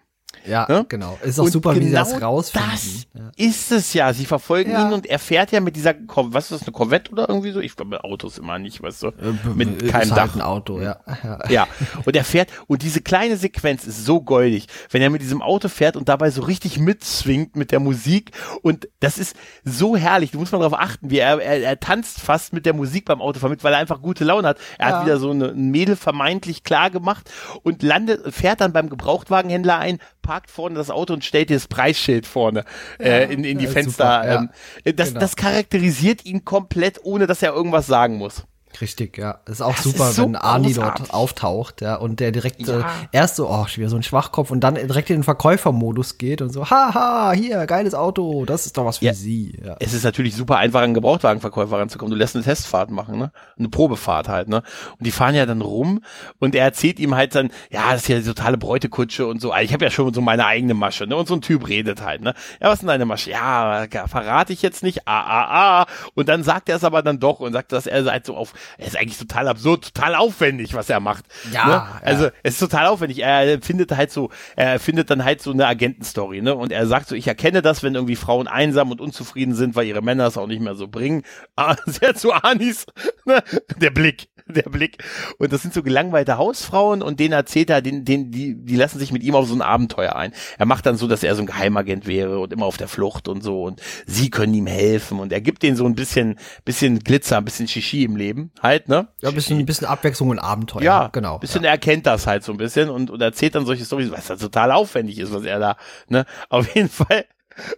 Ja, Ne? genau. Ist auch Und super, wie sie das genau rausfinden. Das ja. ist es ja. Sie verfolgen Ja. ihn und er fährt ja mit dieser, was ist das, eine Corvette oder irgendwie so? Ich glaube, mit Autos immer nicht, weißt du? Mit ist keinem halt Dach. ein Auto, ja. ja. Ja, und er fährt, und diese kleine Sequenz ist so goldig, wenn er mit diesem Auto fährt und dabei so richtig mitzwingt mit der Musik. Und das ist so herrlich. Du musst mal darauf achten, wie er, er, er tanzt fast mit der Musik beim Autofahren mit, weil er einfach gute Laune hat. Er Ja. hat wieder so eine, ein Mädel vermeintlich klar gemacht und landet, fährt dann beim Gebrauchtwagenhändler ein, parkt vorne das Auto und stellt dir das Preisschild vorne äh, in, in die Ja, Fenster. super, ja. ähm, das, Genau. das charakterisiert ihn komplett, ohne dass er irgendwas sagen muss. Richtig, ja. Das ist auch Das super, ist so wenn Arnie großartig. dort auftaucht, ja, und der direkt Ja. äh, erst so, oh, schon wieder so ein Schwachkopf und dann direkt in den Verkäufermodus geht und so, haha, hier, geiles Auto, das ist doch was für Ja. sie. Ja. es ist natürlich super einfach an einen Gebrauchtwagenverkäufer ranzukommen. Du lässt eine Testfahrt machen, ne? Eine Probefahrt halt, ne? Und die fahren ja dann rum und er erzählt ihm halt dann, ja, das ist ja die totale Bräutekutsche und so. Also Ich habe ja schon so meine eigene Masche, ne? Und so ein Typ redet halt, ne? Ja, was ist denn deine Masche? Ja, ja, verrate ich jetzt nicht. Ah, ah, ah. Und dann sagt er es aber dann doch und sagt, dass er halt so auf, er ist eigentlich total absurd, total aufwendig, was er macht. Ja, ne? ja. Also es ist total aufwendig. Er findet halt so, er findet dann halt so eine Agentenstory, ne? Und er sagt so, ich erkenne das, wenn irgendwie Frauen einsam und unzufrieden sind, weil ihre Männer es auch nicht mehr so bringen. Ah, Sehr zu Anis, ne? Der Blick. Der Blick. Und das sind so gelangweilte Hausfrauen und denen erzählt er, den, den, die, die lassen sich mit ihm auf so ein Abenteuer ein. Er macht dann so, dass er so ein Geheimagent wäre und immer auf der Flucht und so und sie können ihm helfen und er gibt denen so ein bisschen, bisschen Glitzer, ein bisschen Shishi im Leben halt, ne? Ja, ein bisschen, ein bisschen Abwechslung und Abenteuer. Ja, genau. Bisschen, er erkennt das halt so ein bisschen und, und erzählt dann solche Storys, was da total aufwendig ist, was er da, ne, auf jeden Fall.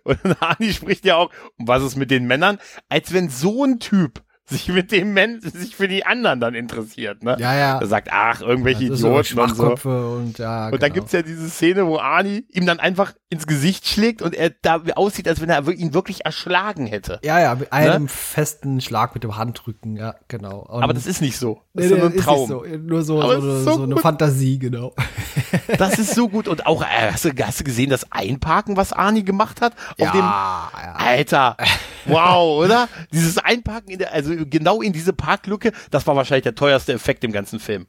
Und Hani spricht ja auch, was ist mit den Männern, als wenn so ein Typ sich mit dem Men sich für die anderen dann interessiert, ne? Ja, ja. Er sagt, ach, irgendwelche Das ist so Idioten und so. Und ja. Und dann genau. gibt's ja diese Szene, wo Ani ihm dann einfach ins Gesicht schlägt und er da aussieht, als wenn er ihn wirklich erschlagen hätte. Ja, ja, mit einem festen Schlag mit dem Handrücken, ja, genau. Und Aber das ist nicht so. Das nee, ist nur ein Traum. so. Nur so, so, so so eine. Fantasie, genau. Das ist so gut. Und auch, äh, hast du, hast du gesehen, das Einparken, was Arnie gemacht hat? Auf dem, ja, ja. Alter, Wow, oder? Dieses Einparken in der, also genau in diese Parklücke, das war wahrscheinlich der teuerste Effekt im ganzen Film.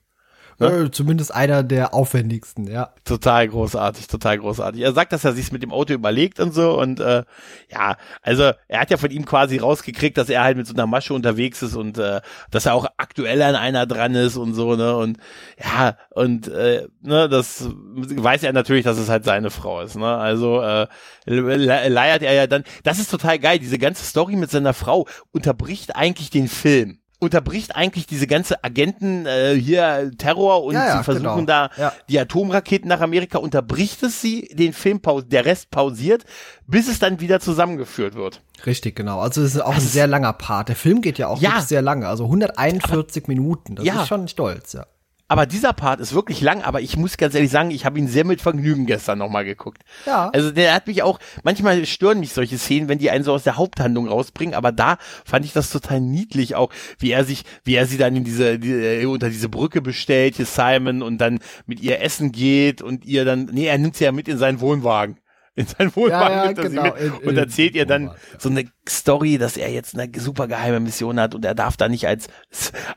Ne? Zumindest einer der aufwendigsten, ja. Total großartig, total großartig. Er sagt, dass er sich's mit dem Auto überlegt und so und äh, ja, also er hat ja von ihm quasi rausgekriegt, dass er halt mit so einer Masche unterwegs ist und äh, dass er auch aktuell an einer dran ist und so, ne? Und ja, und äh, ne, das weiß er natürlich, dass es halt seine Frau ist, ne? Also äh, leiert er ja dann. Das ist total geil, diese ganze Story mit seiner Frau unterbricht eigentlich den Film unterbricht eigentlich diese ganze Agenten äh, hier Terror und ja, ja, sie versuchen genau. da ja. die Atomraketen nach Amerika unterbricht es sie den Film der Rest pausiert bis es dann wieder zusammengeführt wird. Richtig genau. Also es ist auch das ein sehr langer Part. Der Film geht ja auch sehr lange also 141 aber, Minuten. Das ist schon stolz ja aber dieser Part ist wirklich lang, aber ich muss ganz ehrlich sagen, ich habe ihn sehr mit Vergnügen gestern nochmal geguckt. Ja. Also der hat mich auch, manchmal stören mich solche Szenen, wenn die einen so aus der Haupthandlung rausbringen, aber da fand ich das total niedlich auch, wie er sich, wie er sie dann in diese, die, äh, unter diese Brücke bestellt, hier Simon, und dann mit ihr essen geht und ihr dann, nee, er nimmt sie ja mit in seinen Wohnwagen in sein Wohnwagen ja, ja, genau. mit und erzählt ihr dann so eine Story, dass er jetzt eine super geheime Mission hat und er darf da nicht als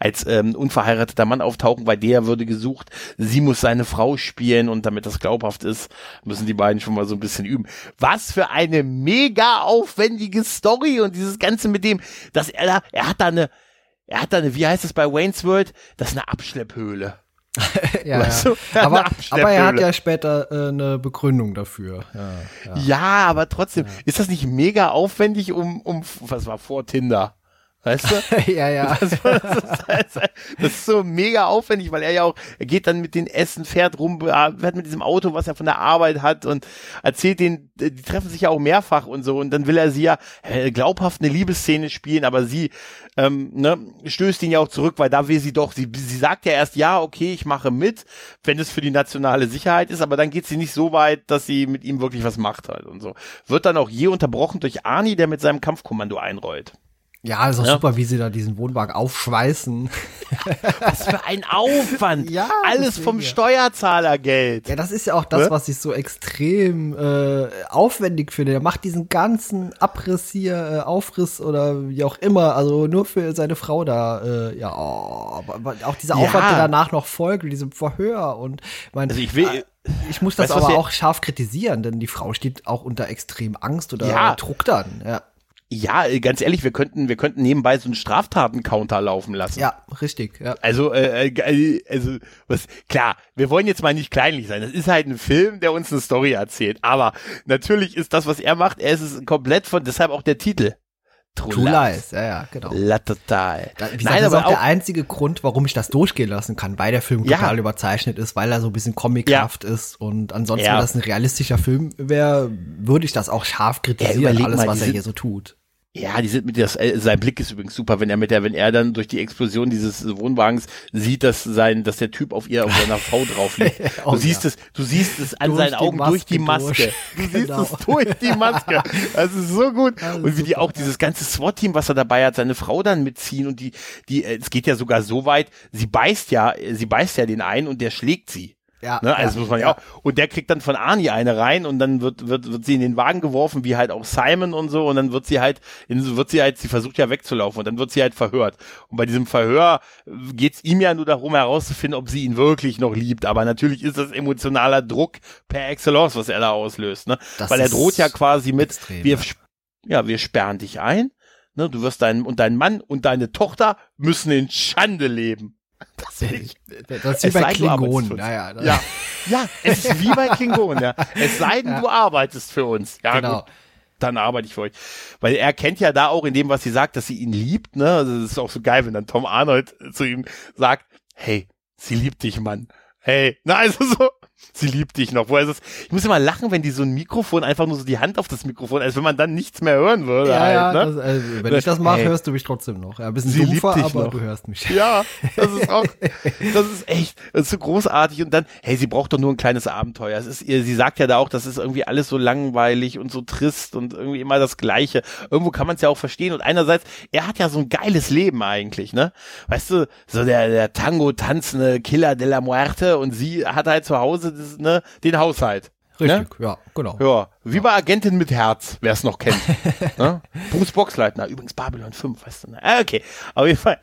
als ähm, unverheirateter Mann auftauchen, weil der würde gesucht. Sie muss seine Frau spielen und damit das glaubhaft ist, müssen die beiden schon mal so ein bisschen üben. Was für eine mega aufwendige Story und dieses ganze mit dem, dass er da, er hat da eine, er hat da eine, wie heißt es bei Wayne's World, das ist eine Abschlepphöhle. Ja, ja. Aber, aber er hat ja später äh, eine Begründung dafür. Ja, ja. ja aber trotzdem, ist das nicht mega aufwendig um, um, was war vor Tinder? Weißt du? ja, ja. Das, das, das, ist so mega aufwendig, weil er ja auch, er geht dann mit den Essen, fährt rum, fährt mit diesem Auto, was er von der Arbeit hat und erzählt den, die treffen sich ja auch mehrfach und so und dann will er sie ja glaubhaft eine Liebesszene spielen, aber sie ähm, ne, stößt ihn ja auch zurück, weil da will sie doch, sie, sie sagt ja erst, ja, okay, ich mache mit, wenn es für die nationale Sicherheit ist, aber dann geht sie nicht so weit, dass sie mit ihm wirklich was macht halt und so. Wird dann auch je unterbrochen durch Arnie, der mit seinem Kampfkommando einrollt. Ja, ist auch ja. super, wie sie da diesen Wohnwagen aufschweißen. Was für ein Aufwand. ja, Alles deswegen, vom Steuerzahlergeld. Ja, das ist ja auch das, was ich so extrem äh, aufwendig finde. Er macht diesen ganzen Abriss hier, äh, Aufriss oder wie auch immer, also nur für seine Frau da. Äh, ja, oh, aber auch dieser Aufwand, ja. der danach noch folgt, mit diesem Verhör und mein, also ich will. Äh, ich muss das weißt, aber auch scharf kritisieren, denn die Frau steht auch unter extrem Angst oder ja. Druck dann. Ja. Ja, äh, ganz ehrlich, wir könnten, wir könnten nebenbei so einen Straftaten-Counter laufen lassen. Ja, richtig. Ja. Also, äh, äh, also, was, klar, wir wollen jetzt mal nicht kleinlich sein. Das ist halt ein Film, der uns eine Story erzählt. Aber natürlich ist das, was er macht, er ist es komplett von, deshalb auch der Titel. True, True Lies. Ja, ja, genau. La total. Da, wie Nein, das ist auch, auch der einzige Grund, warum ich das durchgehen lassen kann, weil der Film ja. total überzeichnet ist, weil er so ein bisschen comichaft ja. ist und ansonsten, ja. wenn das ein realistischer Film wäre, würde ich das auch scharf kritisieren, alles, was er hier so tut. Ja, die sind mit das, äh, sein Blick ist übrigens super, wenn er mit der, wenn er dann durch die Explosion dieses Wohnwagens sieht, dass sein, dass der Typ auf ihr, auf seiner Frau drauf liegt. oh, du siehst ja. es, du siehst es an durch seinen Augen durch die Maske. Durch. Du genau. siehst es durch die Maske. Das ist so gut. Das und wie super, die auch dieses ganze SWAT-Team, was er dabei hat, seine Frau dann mitziehen und die, die, äh, es geht ja sogar so weit, sie beißt ja, sie beißt ja den ein und der schlägt sie. Ja, ne? Also ja, muss man ja, auch. Und der kriegt dann von Arnie eine rein und dann wird, wird, wird sie in den Wagen geworfen, wie halt auch Simon und so. Und dann wird sie halt, in, wird sie halt, sie versucht ja wegzulaufen und dann wird sie halt verhört. Und bei diesem Verhör geht's ihm ja nur darum herauszufinden, ob sie ihn wirklich noch liebt. Aber natürlich ist das emotionaler Druck per Excellence, was er da auslöst. Ne? Weil er droht ja quasi mit, extrem, wir, ja, wir sperren dich ein. Ne? Du wirst dein, und dein Mann und deine Tochter müssen in Schande leben. Das, ich, das ist wie bei Klingonen. Ja, ja, ja, ja, es ist wie bei Klingonen. Ja. Es sei denn, ja. du arbeitest für uns. Ja, genau. Gut, dann arbeite ich für euch. Weil er kennt ja da auch in dem, was sie sagt, dass sie ihn liebt. Ne? Also das ist auch so geil, wenn dann Tom Arnold zu ihm sagt, hey, sie liebt dich, Mann. Hey, na also so, sie liebt dich noch. Ist es? Ich muss immer lachen, wenn die so ein Mikrofon einfach nur so die Hand auf das Mikrofon, als wenn man dann nichts mehr hören würde. Ja, halt, ne? das, also, wenn ich das mache, hey. hörst du mich trotzdem noch. Ja, ein bisschen sie dumpfer, aber noch. du hörst mich. Ja, das ist auch, das ist echt, das ist so großartig. Und dann, hey, sie braucht doch nur ein kleines Abenteuer. Es ist ihr, sie sagt ja da auch, das ist irgendwie alles so langweilig und so trist und irgendwie immer das Gleiche. Irgendwo kann man es ja auch verstehen. Und einerseits, er hat ja so ein geiles Leben eigentlich, ne? Weißt du, so der, der Tango tanzende Killer de la Muerte und sie hat halt zu Hause das, ne, den Haushalt. Richtig, ne? ja, genau. Ja, wie bei Agentin mit Herz, wer es noch kennt. ne? Bruce Boxleitner, übrigens Babylon 5, weißt du. Ne? Ah, okay, auf jeden Fall.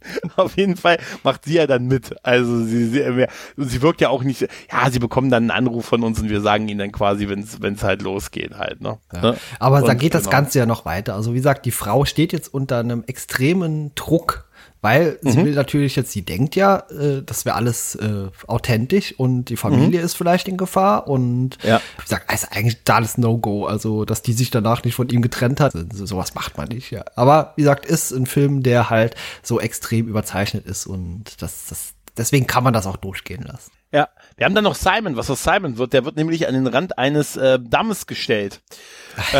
Auf jeden Fall macht sie ja dann mit. Also sie, sie, sie wirkt ja auch nicht, ja, sie bekommen dann einen Anruf von uns und wir sagen ihnen dann quasi, wenn es halt losgeht halt. Ne? Ja. Ne? Aber und, da geht das genau. Ganze ja noch weiter. Also wie gesagt, die Frau steht jetzt unter einem extremen Druck weil mhm. sie will natürlich jetzt, sie denkt ja, äh, das wäre alles äh, authentisch und die Familie mhm. ist vielleicht in Gefahr und ja. ich sag, ist eigentlich totales No-Go. Also, dass die sich danach nicht von ihm getrennt hat, so, sowas macht man nicht, ja. Aber wie gesagt, ist ein Film, der halt so extrem überzeichnet ist und das, das, deswegen kann man das auch durchgehen lassen. Ja, wir haben dann noch Simon. Was aus Simon wird, der wird nämlich an den Rand eines äh, Dammes gestellt.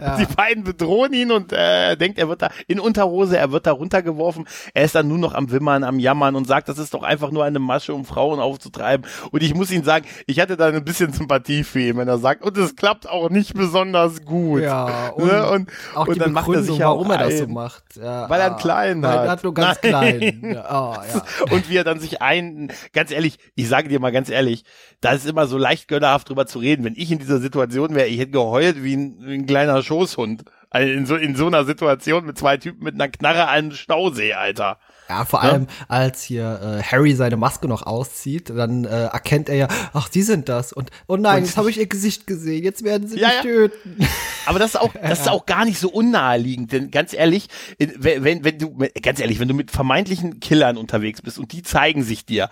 ja. Die beiden bedrohen ihn und äh, er denkt, er wird da in Unterhose, er wird da runtergeworfen. Er ist dann nur noch am Wimmern, am Jammern und sagt, das ist doch einfach nur eine Masche, um Frauen aufzutreiben. Und ich muss ihm sagen, ich hatte da ein bisschen Sympathie für ihn, wenn er sagt, und es klappt auch nicht besonders gut. Ja, und, ne? und, auch und dann macht er sich ja warum er das so macht. Ja, weil er einen kleinen hat. Er hat nur ganz Nein. klein. Ja, oh, ja. Und wie er dann sich ein, ganz ehrlich, ich sage dir mal ganz ehrlich, da ist immer so leicht gönnerhaft drüber zu reden. Wenn ich in dieser Situation wäre, ich hätte geheult wie ein, wie ein kleiner Schoßhund. Also in so, in so einer Situation mit zwei Typen mit einer Knarre an einem Stausee, Alter. Ja, vor allem, als hier äh, Harry seine Maske noch auszieht, dann äh, erkennt er ja, ach, die sind das. Und oh nein, und jetzt habe ich ihr Gesicht gesehen, jetzt werden sie ja, mich ja. töten. Aber das ist auch, das ist auch gar nicht so unnaheliegend, denn ganz ehrlich, wenn, wenn, wenn du, ganz ehrlich, wenn du mit vermeintlichen Killern unterwegs bist und die zeigen sich dir,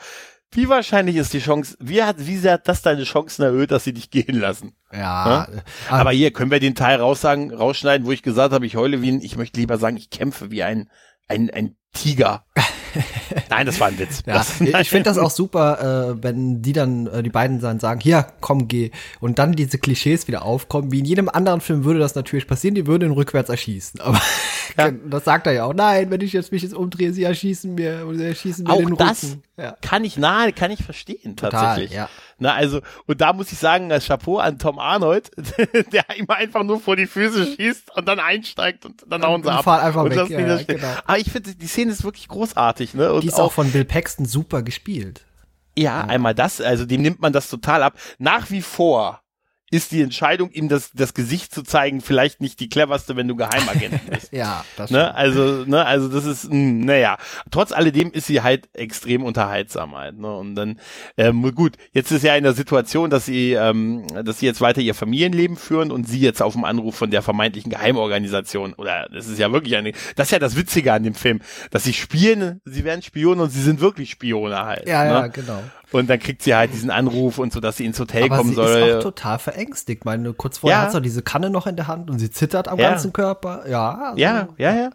wie wahrscheinlich ist die Chance, wie hat, wie sehr hat das deine Chancen erhöht, dass sie dich gehen lassen? Ja. ja? Aber hier können wir den Teil raussagen, rausschneiden, wo ich gesagt habe, ich heule wie ein, ich möchte lieber sagen, ich kämpfe wie ein, ein, ein Tiger. Nein, das war ein Witz. Ja, ich finde das auch super, äh, wenn die dann, äh, die beiden dann sagen, hier, komm, geh. Und dann diese Klischees wieder aufkommen. Wie in jedem anderen Film würde das natürlich passieren, die würden ihn rückwärts erschießen. Aber ja. das sagt er ja auch. Nein, wenn ich jetzt mich jetzt umdrehe, sie erschießen mir, sie erschießen mir auch den Rücken. Das ja. kann ich nahe, kann ich verstehen, tatsächlich. Total, ja. Na, also, und da muss ich sagen, das Chapeau an Tom Arnold, der immer einfach nur vor die Füße schießt und dann einsteigt und dann hauen sie ab. Einfach und weg, ja, genau. Aber ich finde, die Szene ist wirklich großartig, ne? Und die ist auch, auch von Bill Paxton super gespielt. Ja, ja, einmal das, also dem nimmt man das total ab. Nach wie vor ist die Entscheidung, ihm das, das Gesicht zu zeigen, vielleicht nicht die cleverste, wenn du Geheimagent bist. ja, das ne? Also, ne, also das ist, mh, hm, naja. Trotz alledem ist sie halt extrem unterhaltsam halt, ne? Und dann, ähm, gut, jetzt ist ja in der Situation, dass sie, ähm, dass sie jetzt weiter ihr Familienleben führen und sie jetzt auf dem Anruf von der vermeintlichen Geheimorganisation, oder das ist ja wirklich eine, das ist ja das Witzige an dem Film, dass sie spielen, sie werden Spione und sie sind wirklich Spione halt. Ja, ne? ja, genau. Und dann kriegt sie halt diesen Anruf und so, dass sie ins Hotel Aber kommen sie soll. ist auch total verängstigt. Meine, kurz vorher ja. hat sie diese Kanne noch in der Hand und sie zittert am ja. ganzen Körper. Ja, also, ja, ja, ja.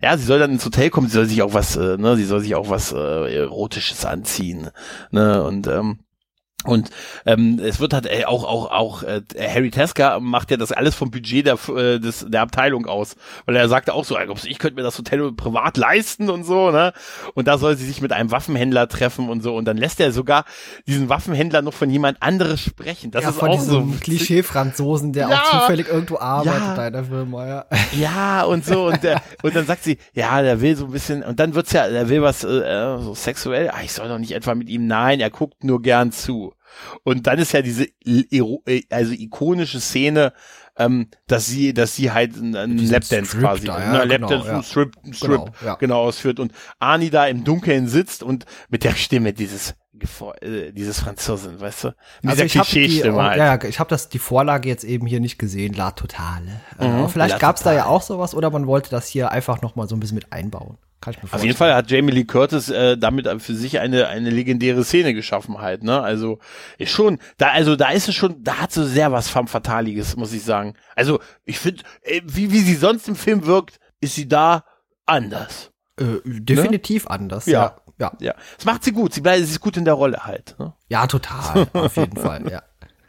Ja, sie soll dann ins Hotel kommen, sie soll sich auch was, äh, ne, sie soll sich auch was äh, Erotisches anziehen. Ne, und ähm, und ähm, es wird halt äh, auch auch auch äh, Harry Tesker macht ja das alles vom Budget der äh, des, der Abteilung aus, weil er sagte auch so, ich könnte mir das Hotel privat leisten und so, ne? Und da soll sie sich mit einem Waffenhändler treffen und so und dann lässt er sogar diesen Waffenhändler noch von jemand anderes sprechen. Das ja, ist von auch so Klischee Franzosen, der ja, auch zufällig irgendwo arbeitet ja, bei der Firma, ja. Ja, und so und der und dann sagt sie, ja, der will so ein bisschen und dann wird's ja, der will was äh, so sexuell. Ah, ich soll doch nicht etwa mit ihm nein, er guckt nur gern zu. Und dann ist ja diese äh, also ikonische Szene, ähm, dass sie, dass sie halt einen Lapdance quasi, da, ja, ne, Lapdance, genau, ja. Strip, Strip genau, ja. genau ausführt und Arnie da im Dunkeln sitzt und mit der Stimme dieses äh, dieses Franzosen, weißt du? Mit also ich habe halt. ja, ich habe das die Vorlage jetzt eben hier nicht gesehen, La Totale. Mhm, vielleicht gab es da ja auch sowas oder man wollte das hier einfach noch mal so ein bisschen mit einbauen. Auf jeden Fall hat Jamie Lee Curtis äh, damit für sich eine eine legendäre Szene geschaffen halt, ne? Also ist schon da also da ist es schon, da hat sie sehr was femme fataliges, muss ich sagen. Also, ich finde äh, wie wie sie sonst im Film wirkt, ist sie da anders. Äh, definitiv ne? anders, ja. ja. Ja. Ja. Das macht sie gut, sie bleibt sie ist gut in der Rolle halt, ne? Ja, total, auf jeden Fall, ja.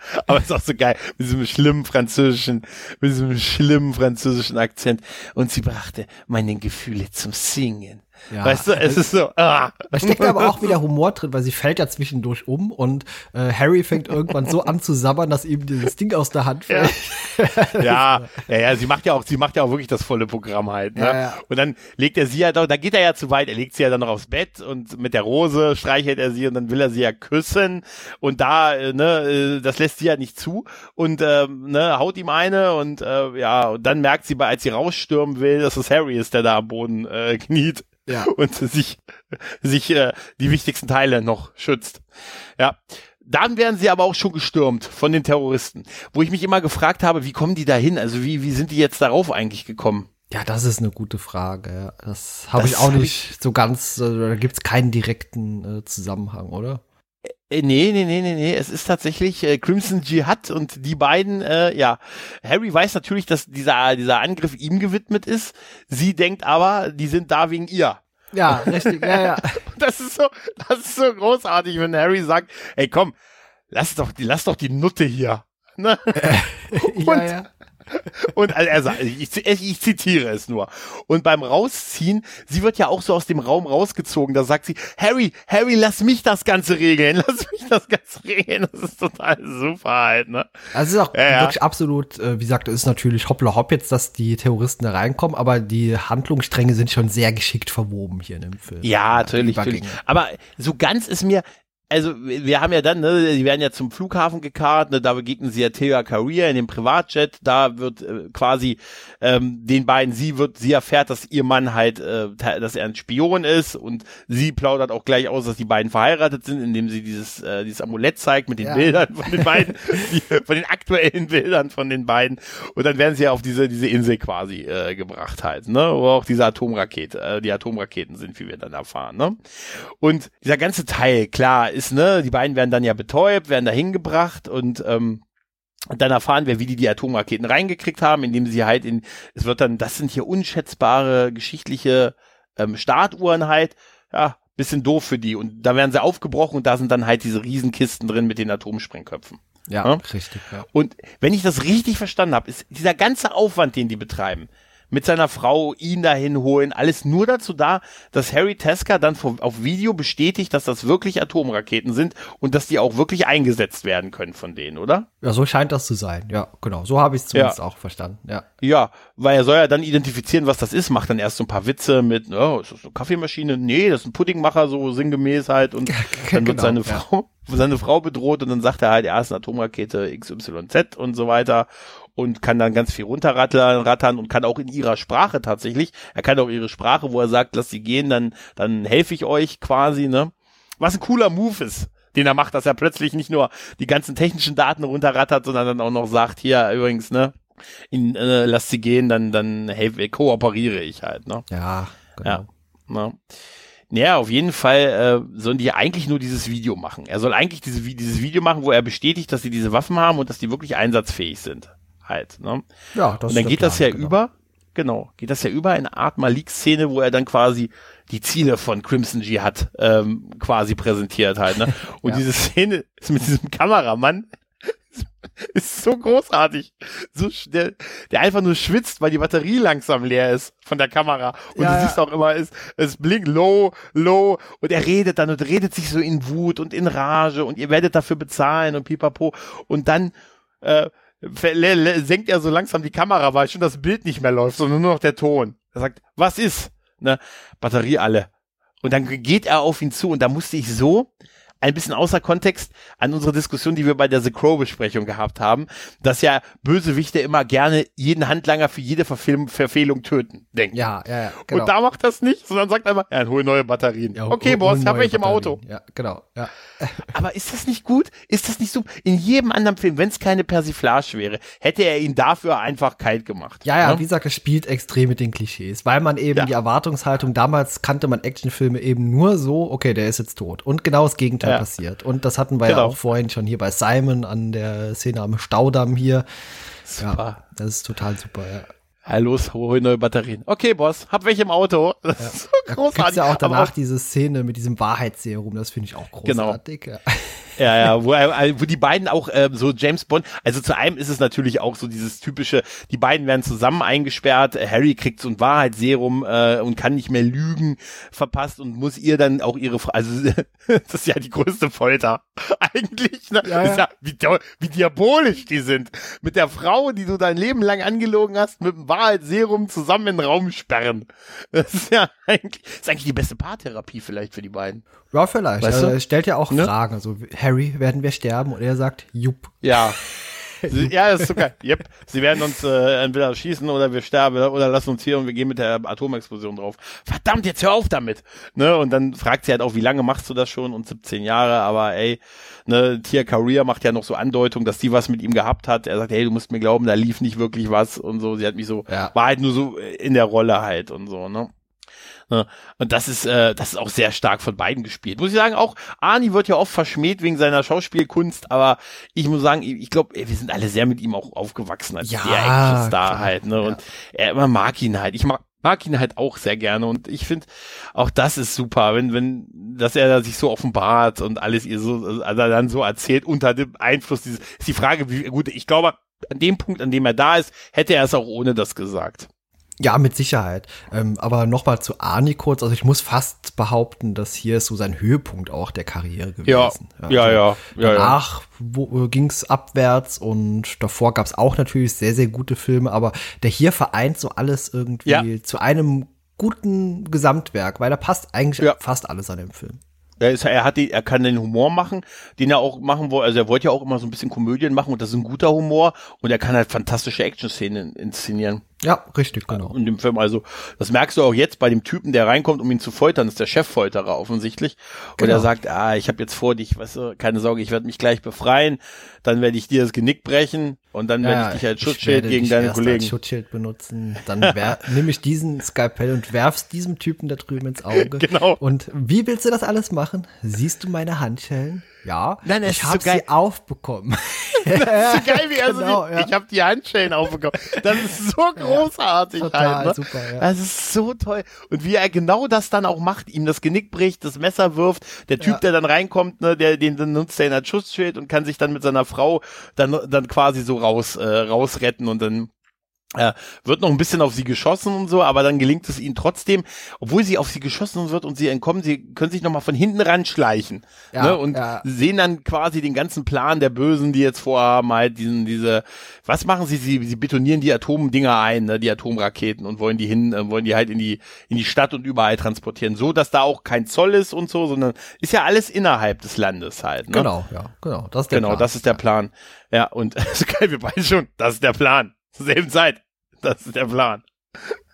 Aber ist auch so geil, mit diesem schlimmen französischen, mit diesem schlimmen französischen Akzent. Und sie brachte meine Gefühle zum Singen. Ja. Weißt du, es ist so. Ah. Da steckt aber auch wieder Humor drin, weil sie fällt ja zwischendurch um und äh, Harry fängt irgendwann so an zu sabbern, dass ihm dieses Ding aus der Hand fällt. Ja. ja, ja, ja, sie macht ja auch, sie macht ja auch wirklich das volle Programm halt. Ne? Ja, ja. Und dann legt er sie ja doch, da geht er ja zu weit, er legt sie ja dann noch aufs Bett und mit der Rose streichelt er sie und dann will er sie ja küssen und da, äh, ne, äh, das lässt sie ja nicht zu und ähm, ne, haut ihm eine und äh, ja, und dann merkt sie, als sie rausstürmen will, dass es Harry ist, der da am Boden äh, kniet ja. und sich, sich äh, die wichtigsten Teile noch schützt. Ja. Dann werden sie aber auch schon gestürmt von den Terroristen, wo ich mich immer gefragt habe, wie kommen die da hin? Also wie, wie sind die jetzt darauf eigentlich gekommen? Ja, das ist eine gute Frage. Das habe ich auch nicht so ganz, also da gibt es keinen direkten äh, Zusammenhang, oder? Äh, nee, nee, nee, nee, nee. Es ist tatsächlich äh, Crimson Jihad und die beiden, äh, ja. Harry weiß natürlich, dass dieser, dieser Angriff ihm gewidmet ist. Sie denkt aber, die sind da wegen ihr. Ja, richtig, ja, ja. das ist so, das ist so großartig, wenn Harry sagt, ey komm, lass doch die, lass doch die Nutte hier. Ne? ja, ja. Und also er sagt, ich, ich, zitiere es nur. Und beim Rausziehen, sie wird ja auch so aus dem Raum rausgezogen. Da sagt sie, Harry, Harry, lass mich das Ganze regeln. Lass mich das Ganze regeln. Das ist total super halt, ne? Also es ist auch ja, wirklich ja. absolut, äh, wie gesagt, es ist natürlich hoppla hopp jetzt, dass die Terroristen da reinkommen, aber die Handlungsstränge sind schon sehr geschickt verwoben hier in dem Film. Ja, natürlich, natürlich. Aber so ganz ist mir, also wir haben ja dann, ne, die werden ja zum Flughafen gekarrt, ne, da begegnen sie ja Thea Career in dem Privatjet, da wird äh, quasi ähm, den beiden, sie wird, sie erfährt, dass ihr Mann halt, äh, dass er ein Spion ist und sie plaudert auch gleich aus, dass die beiden verheiratet sind, indem sie dieses, äh, dieses Amulett zeigt mit den ja. Bildern von den beiden, die, von den aktuellen Bildern von den beiden und dann werden sie ja auf diese, diese Insel quasi äh, gebracht halt, ne, wo auch diese Atomrakete, äh, die Atomraketen sind, wie wir dann erfahren, ne. Und dieser ganze Teil, klar, ist, ne, die beiden werden dann ja betäubt, werden da hingebracht und ähm, dann erfahren wir, wie die die Atomraketen reingekriegt haben, indem sie halt in, es wird dann, das sind hier unschätzbare geschichtliche ähm, Startuhren halt, ja, bisschen doof für die. Und da werden sie aufgebrochen und da sind dann halt diese Riesenkisten drin mit den Atomsprengköpfen. Ja, ja? richtig. Ja. Und wenn ich das richtig verstanden habe, ist dieser ganze Aufwand, den die betreiben, mit seiner Frau ihn dahin holen. Alles nur dazu da, dass Harry Tesker dann auf Video bestätigt, dass das wirklich Atomraketen sind und dass die auch wirklich eingesetzt werden können von denen, oder? Ja, so scheint das zu sein. Ja, genau. So habe ich es zumindest ja. auch verstanden. Ja. Ja, weil er soll ja dann identifizieren, was das ist, macht dann erst so ein paar Witze mit, oh, ist das eine Kaffeemaschine? Nee, das ist ein Puddingmacher, so sinngemäß halt. Und dann wird genau, seine Frau, ja. seine Frau bedroht und dann sagt er halt, er ist eine Atomrakete XYZ und so weiter und kann dann ganz viel runterrattern rattern und kann auch in ihrer Sprache tatsächlich, er kann auch ihre Sprache, wo er sagt, lass sie gehen, dann, dann helfe ich euch quasi, ne? Was ein cooler Move ist, den er macht, dass er plötzlich nicht nur die ganzen technischen Daten runterrattert, sondern dann auch noch sagt, hier übrigens, ne? In, äh, lass sie gehen, dann, dann helfe, kooperiere ich halt, ne? Ja, genau. Ja, ne? Ja, auf jeden Fall äh, sollen die eigentlich nur dieses Video machen. Er soll eigentlich diese, dieses Video machen, wo er bestätigt, dass sie diese Waffen haben und dass die wirklich einsatzfähig sind halt. Ne? Ja, das Und dann geht Plan, das ja genau. über, genau, geht das ja über in eine Art Malik-Szene, wo er dann quasi die Ziele von Crimson G hat ähm, quasi präsentiert halt. Ne? Und ja. diese Szene ist mit diesem Kameramann ist so großartig. So, der, der einfach nur schwitzt, weil die Batterie langsam leer ist von der Kamera. Und ja, du siehst auch immer, es, es blinkt low, low. Und er redet dann und redet sich so in Wut und in Rage und ihr werdet dafür bezahlen und pipapo. Und dann äh, senkt er so langsam die Kamera, weil schon das Bild nicht mehr läuft, sondern nur noch der Ton. Er sagt, was ist? Ne, Batterie alle. Und dann geht er auf ihn zu und da musste ich so, ein bisschen außer Kontext an unsere Diskussion, die wir bei der The Crow-Besprechung gehabt haben, dass ja Bösewichte immer gerne jeden Handlanger für jede Verfehlung, Verfehlung töten, denken. Ja, ja, ja. Genau. Und da macht das nicht, sondern sagt einfach, ja, hol neue Batterien. Ja, okay, hol, Boss, hol hab ich im Auto. Ja, genau, ja. Aber ist das nicht gut? Ist das nicht so? In jedem anderen Film, wenn es keine Persiflage wäre, hätte er ihn dafür einfach kalt gemacht. Ja, ja, ja? wie gesagt, er spielt extrem mit den Klischees, weil man eben ja. die Erwartungshaltung, damals kannte man Actionfilme eben nur so, okay, der ist jetzt tot. Und genau das Gegenteil ja. passiert. Und das hatten wir genau. ja auch vorhin schon hier bei Simon an der Szene am Staudamm hier. Super. Ja, das ist total super, ja. Los, hol neue Batterien. Okay, Boss, hab welche im Auto. Ja. Großartig. Gibt's ja auch danach diese Szene mit diesem Wahrheitsserum, das finde ich auch genau. großartig. Genau. Ja. Ja, wo, äh, wo die beiden auch äh, so James Bond, also zu einem ist es natürlich auch so dieses typische, die beiden werden zusammen eingesperrt, Harry kriegt so ein Wahrheitsserum äh, und kann nicht mehr lügen, verpasst und muss ihr dann auch ihre, also das ist ja die größte Folter eigentlich, ne? Ja, ja. ja wie, wie diabolisch die sind. Mit der Frau, die du dein Leben lang angelogen hast, mit dem Wahrheitsserum zusammen in den Raum sperren. Das ist ja eigentlich, das ist eigentlich die beste Paartherapie vielleicht für die beiden. Ja, vielleicht. Weißt also, er stellt ja auch Ne? Fragen. So, Harry, werden wir sterben? Und er sagt, jupp. Ja. Sie, ja, das ist so geil. Yep. Sie werden uns äh, entweder schießen oder wir sterben oder lassen uns hier und wir gehen mit der Atomexplosion drauf. Verdammt, jetzt hör auf damit. Ne? Und dann fragt sie halt auch, wie lange machst du das schon? Und 17 Jahre, aber ey, ne, Tia Career macht ja noch so Andeutung, dass die was mit ihm gehabt hat. Er sagt, hey, du musst mir glauben, da lief nicht wirklich was und so. Sie hat mich so, Ja. war halt nur so in der Rolle halt und so, ne? Ne? Und das ist, äh, das ist auch sehr stark von beiden gespielt. Muss ich sagen, auch Arnie wird ja oft verschmäht wegen seiner Schauspielkunst, aber ich muss sagen, ich glaube, wir sind alle sehr mit ihm auch aufgewachsen als Ja, der Actionstar halt, ne? Und er immer mag ihn halt. Ich mag mag ihn halt auch sehr gerne und ich finde auch das ist super, wenn wenn dass er da sich so offenbart und alles ihr so also dann so erzählt unter dem Einfluss dieses ist die Frage wie gut ich glaube an dem Punkt an dem er da ist hätte er es auch ohne das gesagt Ja, mit Sicherheit. Ähm, aber nochmal zu Arnie kurz. Also ich muss fast behaupten, dass hier ist so sein Höhepunkt auch der Karriere ja gewesen. ja ja ja, ja. Danach wo, ging's abwärts und davor gab's auch natürlich sehr, sehr gute Filme, aber der hier vereint so alles irgendwie Ja. zu einem guten Gesamtwerk, weil da passt eigentlich Ja. fast alles an dem Film. Er, ist, er hat die, er kann den Humor machen, den er auch machen wollte. Also er wollte ja auch immer so ein bisschen Komödien machen und das ist ein guter Humor und er kann halt fantastische Action-Szenen inszenieren Ja, richtig, genau. in dem Film. Also das merkst du auch jetzt bei dem Typen, der reinkommt, um ihn zu foltern, ist der Cheffolterer offensichtlich. Und Genau. er sagt, ah, ich habe jetzt vor dich, weißt du, keine Sorge, ich werde mich gleich befreien, dann werde ich dir das Genick brechen und dann werde ich dich als Schutzschild gegen deine Kollegen. Als Schutzschild benutzen. Dann nehme ich diesen Skalpell und werf's diesem Typen da drüben ins Auge. Genau. Und wie willst du das alles machen? Siehst du meine Handschellen? Ja. Nein, ich ist so habe geil. sie aufbekommen. so geil, wie er so Genau, die, ja. ich habe die Handschellen aufbekommen. Das ist so großartig total halt. Ne? super, ja. Das ist so toll. Und wie er genau das dann auch macht, ihm das Genick bricht, das Messer wirft, der Typ, Ja. der dann reinkommt, ne, der den dann nutzt er ihn als Schutzschild und kann sich dann mit seiner Frau dann dann quasi so raus äh, rausretten und dann äh, wird noch ein bisschen auf sie geschossen und so, aber dann gelingt es ihnen trotzdem, obwohl sie auf sie geschossen wird und sie entkommen, sie können sich noch mal von hinten ranschleichen Ja, ne, und ja. sehen dann quasi den ganzen Plan der Bösen, die jetzt vorhaben, halt diesen, diese, was machen sie? Sie, sie betonieren die Atomdinger ein, ne, die Atomraketen und wollen die hin, äh, wollen die halt in die, in die Stadt und überall transportieren, so, dass da auch kein Zoll ist und so, sondern ist ja alles innerhalb des Landes halt, ne? Genau, ja, genau. Das ist der Genau, Plan. das ist der Plan. Ja, und so geil, wir beide schon, das ist der Plan. Zur selben Zeit. Das ist der Plan.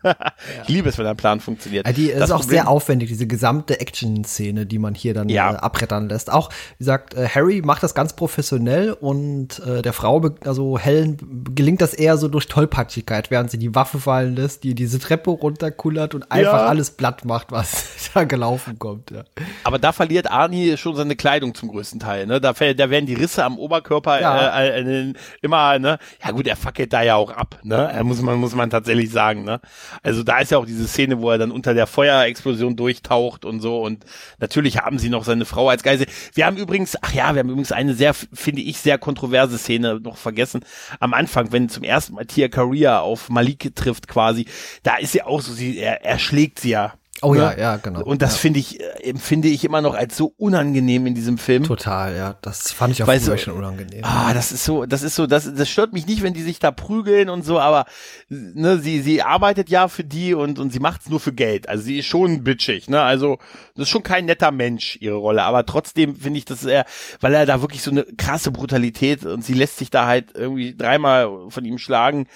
Ich liebe es, wenn ein Plan funktioniert. Ja, die ist Das auch Problem- sehr aufwendig, diese gesamte Action-Szene, die man hier dann Ja. äh, abrettern lässt. Auch, wie gesagt, äh, Harry macht das ganz professionell und äh, der Frau, also Helen, gelingt das eher so durch Tollpatschigkeit, während sie die Waffe fallen lässt, die diese Treppe runterkullert und einfach Ja. alles platt macht, was da gelaufen kommt. Ja. Aber da verliert Arnie schon seine Kleidung zum größten Teil, ne? Da, da werden die Risse am Oberkörper Ja. äh, immer, ne? Ja gut, er fackelt da ja auch ab, ne? Er muss man, muss man tatsächlich sagen, ne? Also da ist ja auch diese Szene, wo er dann unter der Feuerexplosion durchtaucht und so und natürlich haben sie noch seine Frau als Geisel. Wir haben übrigens, ach ja, wir haben übrigens eine sehr, finde ich, sehr kontroverse Szene noch vergessen. Am Anfang, wenn zum ersten Mal Tia Career auf Malik trifft quasi, da ist sie auch so, sie, er, er schlägt sie ja. Oh ne? ja, ja, genau. Und das ja. finde ich, äh, empfinde ich immer noch als so unangenehm in diesem Film. Total, ja. Das fand ich auch Weißt du- schon unangenehm. Ah, das ist so, das ist so, das, das stört mich nicht, wenn die sich da prügeln und so, aber ne, sie, sie arbeitet ja für die und, und sie macht's nur für Geld. Also sie ist schon bitchig, ne? Also das ist schon kein netter Mensch, ihre Rolle. Aber trotzdem finde ich, dass er, weil er da wirklich so eine krasse Brutalität und sie lässt sich da halt irgendwie dreimal von ihm schlagen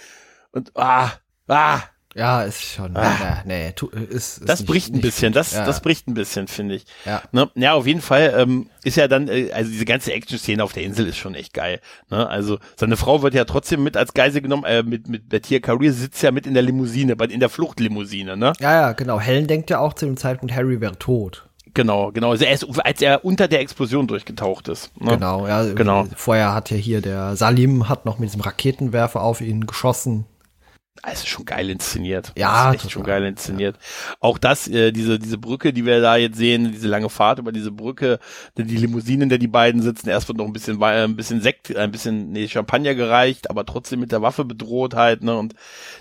und ah, ah, Ja, ist schon. Ah. Nee, tu, ist, ist das nicht- bricht ein bisschen, gut. das, ja. das bricht ein bisschen, finde ich. Ja. Ne? Ja, auf jeden Fall ähm, ist ja dann, äh, also diese ganze Action-Szene auf der Insel ist schon echt geil. Ne? Also seine Frau wird ja trotzdem mit als Geisel genommen, äh, mit, mit Bettia Career sitzt ja mit in der Limousine, bei- in der Fluchtlimousine, ne? Ja, ja, genau. Helen denkt ja auch zu dem Zeitpunkt, Harry wäre tot. Genau, genau. Also er ist, als er unter der Explosion durchgetaucht ist. Ne? Genau, ja. Genau. Vorher hat ja hier der Salim hat noch mit diesem Raketenwerfer auf ihn geschossen. Also schon geil inszeniert. Ja, echt schon geil inszeniert. Ja. Auch das, äh, diese diese Brücke, die wir da jetzt sehen, diese lange Fahrt über diese Brücke, die Limousine, in der die beiden sitzen. Erst wird noch ein bisschen ein bisschen Sekt, ein bisschen nee, Champagner gereicht, aber trotzdem mit der Waffe bedroht halt. Ne? Und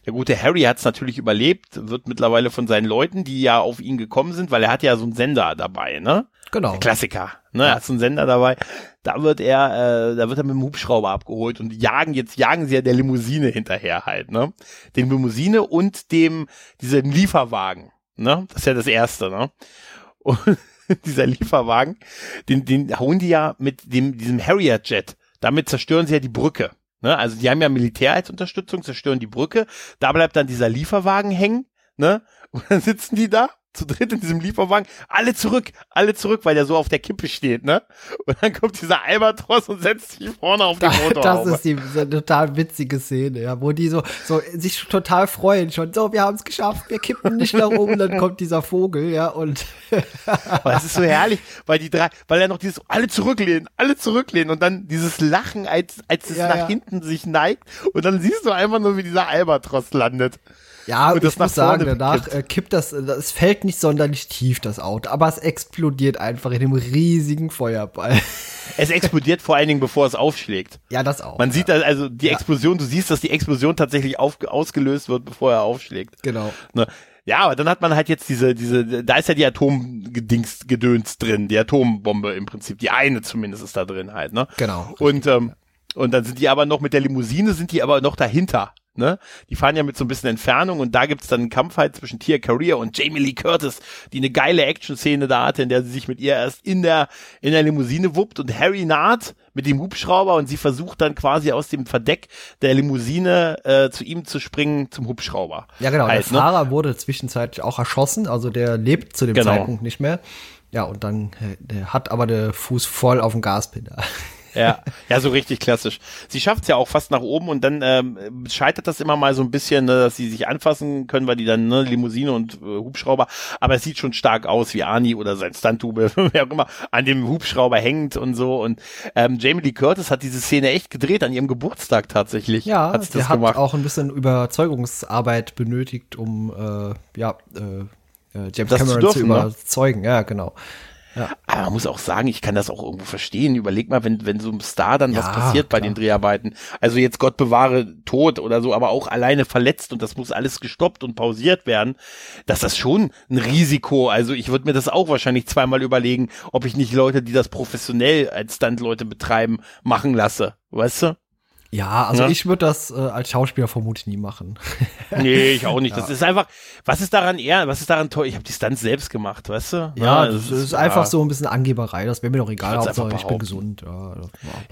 der gute Harry hat es natürlich überlebt, wird mittlerweile von seinen Leuten, die ja auf ihn gekommen sind, weil er hat ja so einen Sender dabei, ne? Genau. Der Klassiker. Ne, hat so einen Sender dabei. Da wird er, äh, da wird er mit dem Hubschrauber abgeholt und jagen, jetzt jagen sie ja der Limousine hinterher halt, ne? Den Limousine und dem, diesem Lieferwagen, ne? Das ist ja das erste, ne? Und dieser Lieferwagen, den, den hauen die ja mit dem, diesem Harrier-Jet. Damit zerstören sie ja die Brücke. Ne? Also die haben ja Militär als Unterstützung, zerstören die Brücke. Da bleibt dann dieser Lieferwagen hängen, ne? Und dann sitzen die da zu dritt in diesem Lieferwagen, alle zurück, alle zurück, weil der so auf der Kippe steht, ne? Und dann kommt dieser Albatros und setzt sich vorne auf den Motor. Das ist die so total witzige Szene, ja, wo die so, so sich total freuen schon. So, wir haben es geschafft, wir kippen nicht nach oben, dann kommt dieser Vogel, ja, und. Aber das ist so herrlich, weil die drei, weil er noch dieses, alle zurücklehnen, alle zurücklehnen und dann dieses Lachen, als, als es ja, nach ja. hinten sich neigt und dann siehst du einfach nur, wie dieser Albatros landet. Ja, und ich muss sagen, danach kippt. Äh, kippt das, es fällt nicht sonderlich tief, das Auto, aber es explodiert einfach in dem riesigen Feuerball. Es explodiert vor allen Dingen, bevor es aufschlägt. Ja, das auch. Man ja. sieht also die Explosion, du siehst, dass die Explosion tatsächlich auf, ausgelöst wird, bevor er aufschlägt. Genau. Ne? Ja, aber dann hat man halt jetzt diese, diese, da ist ja die Atomgedings Gedöns drin, die Atombombe im Prinzip, die eine zumindest ist da drin halt, ne? Genau. Und, ähm, und dann sind die aber noch mit der Limousine, sind die aber noch dahinter. Ne? Die fahren ja mit so ein bisschen Entfernung und da gibt's dann einen Kampf halt zwischen Tia Career und Jamie Lee Curtis, die eine geile Action-Szene da hatte, in der sie sich mit ihr erst in der, in der Limousine wuppt und Harry naht mit dem Hubschrauber und sie versucht dann quasi aus dem Verdeck der Limousine äh, zu ihm zu springen zum Hubschrauber. Ja, genau. Halt, der ne? Fahrer wurde zwischenzeitlich auch erschossen, also der lebt zu dem genau. Zeitpunkt nicht mehr. Ja, und dann äh, der hat aber der Fuß voll auf dem Gaspedal. Ja, ja, so richtig klassisch. Sie schafft es ja auch fast nach oben und dann ähm, scheitert das immer mal so ein bisschen, ne, dass sie sich anfassen können, weil die dann ne, Limousine und äh, Hubschrauber, aber es sieht schon stark aus, wie Arnie oder sein Stuntube, wer auch immer, an dem Hubschrauber hängt und so. Und ähm, Jamie Lee Curtis hat diese Szene echt gedreht an ihrem Geburtstag tatsächlich. Ja, hat sie hat gemacht. auch ein bisschen Überzeugungsarbeit benötigt, um äh, ja äh, äh James das Cameron zu, dürfen, zu ne? überzeugen. Ne? Ja, genau. Ja. Aber man muss auch sagen, ich kann das auch irgendwo verstehen. Überleg mal, wenn, wenn so einem Star dann ja, was passiert bei den Dreharbeiten. Also jetzt Gott bewahre tot oder so, aber auch alleine verletzt und das muss alles gestoppt und pausiert werden. Das ist schon ein Risiko. Also ich würde mir das auch wahrscheinlich zweimal überlegen, ob ich nicht Leute, die das professionell als Stuntleute betreiben, machen lasse. Weißt du? Ja, also ja. ich würde das äh, als Schauspieler vermutlich nie machen. nee, ich auch nicht. Das ist einfach, was ist daran eher, was ist daran toll? Ich habe die Stunts selbst gemacht, weißt du? Ja, ja das, das, ist ja. einfach so ein bisschen Angeberei. Das wäre mir doch egal, Hauptsache ich bin gesund. Ja,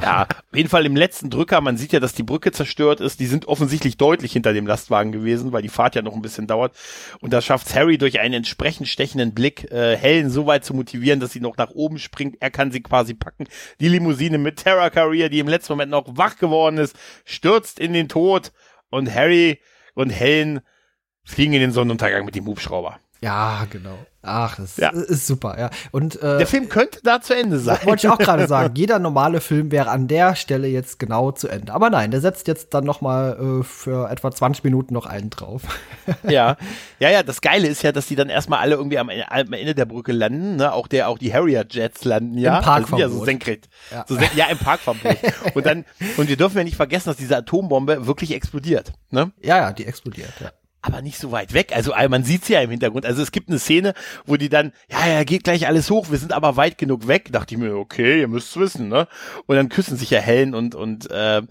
ja, auf jeden Fall im letzten Drücker, man sieht ja, dass die Brücke zerstört ist. Die sind offensichtlich deutlich hinter dem Lastwagen gewesen, weil die Fahrt ja noch ein bisschen dauert. Und da schafft Harry durch einen entsprechend stechenden Blick, äh, Helen so weit zu motivieren, dass sie noch nach oben springt. Er kann sie quasi packen. Die Limousine mit Terra Career, die im letzten Moment noch wach geworden ist, stürzt in den Tod und Harry und Helen fliegen in den Sonnenuntergang mit dem Hubschrauber. Ja, genau. Ach, das ja. ist super, ja. Und äh, der Film könnte da zu Ende sein. Wollte ich auch gerade sagen. Jeder normale Film wäre an der Stelle jetzt genau zu Ende. Aber nein, der setzt jetzt dann noch mal äh, für etwa 20 Minuten noch einen drauf. ja, ja, ja. Das Geile ist ja, dass die dann erstmal alle irgendwie am, am Ende der Brücke landen. Ne? Auch der, auch die Harrier Jets landen ja. Im Parkverbot. Also ja, so senkrecht. Ja. So sen ja, im Parkverbot. und dann und wir dürfen ja nicht vergessen, dass diese Atombombe wirklich explodiert. Ne? Ja, ja, die explodiert. Ja aber nicht so weit weg. Also man sieht's ja im Hintergrund. Also es gibt eine Szene, wo die dann, ja, ja, geht gleich alles hoch, wir sind aber weit genug weg. Dachte ich mir, okay, ihr müsst's wissen, ne? Und dann küssen sich ja Helen und und äh,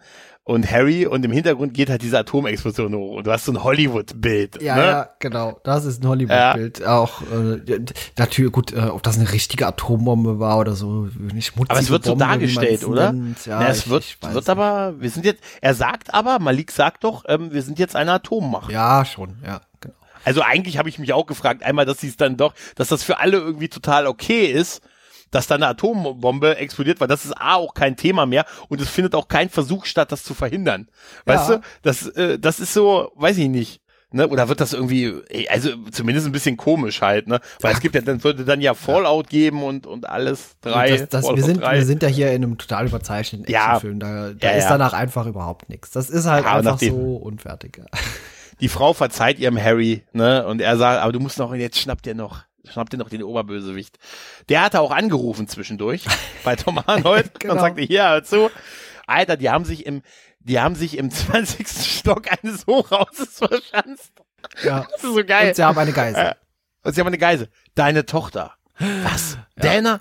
und Harry und im Hintergrund geht halt diese Atomexplosion hoch und du hast so ein Hollywood-Bild. Ja, ne? ja, genau. Das ist ein Hollywood-Bild. Ja. Auch äh, natürlich, gut, äh, ob das eine richtige Atombombe war oder so, nicht schmutzige Aber es wird Bombe, so dargestellt, oder? Ja, ja, es ich, wird, ich wird aber, wir sind jetzt, er sagt aber, Malik sagt doch, ähm, wir sind jetzt eine Atommacht. Ja, schon, ja. Genau. Also eigentlich habe ich mich auch gefragt, einmal, dass sie es dann doch, dass das für alle irgendwie total okay ist, dass da eine Atombombe explodiert, weil das ist A auch kein Thema mehr und es findet auch kein Versuch statt, das zu verhindern. Weißt ja. du? Das, äh, das ist so, weiß ich nicht. Ne? Oder wird das irgendwie, also zumindest ein bisschen komisch halt, ne? Weil ja. es gibt ja, dann würde dann ja Fallout geben und, und alles drei. Das, das, wir, sind, 3. wir sind ja hier in einem total überzeichneten Actionfilm. Da, da ja, ist danach einfach überhaupt nichts. Das ist halt einfach so unfertig. die Frau verzeiht ihrem Harry, ne? Und er sagt, aber du musst noch, jetzt schnappt dir noch, schnappt dir noch den Oberbösewicht. Der hatte auch angerufen zwischendurch bei Tom Arnold Genau. und sagte, hier, hör zu. Alter, die haben sich im, die haben sich im 20. Stock eines Hochhauses verschanzt. Ja. Das ist so geil. Und sie haben eine Geisel. Äh, Und sie haben eine Geise. Deine Tochter. Was? Dana?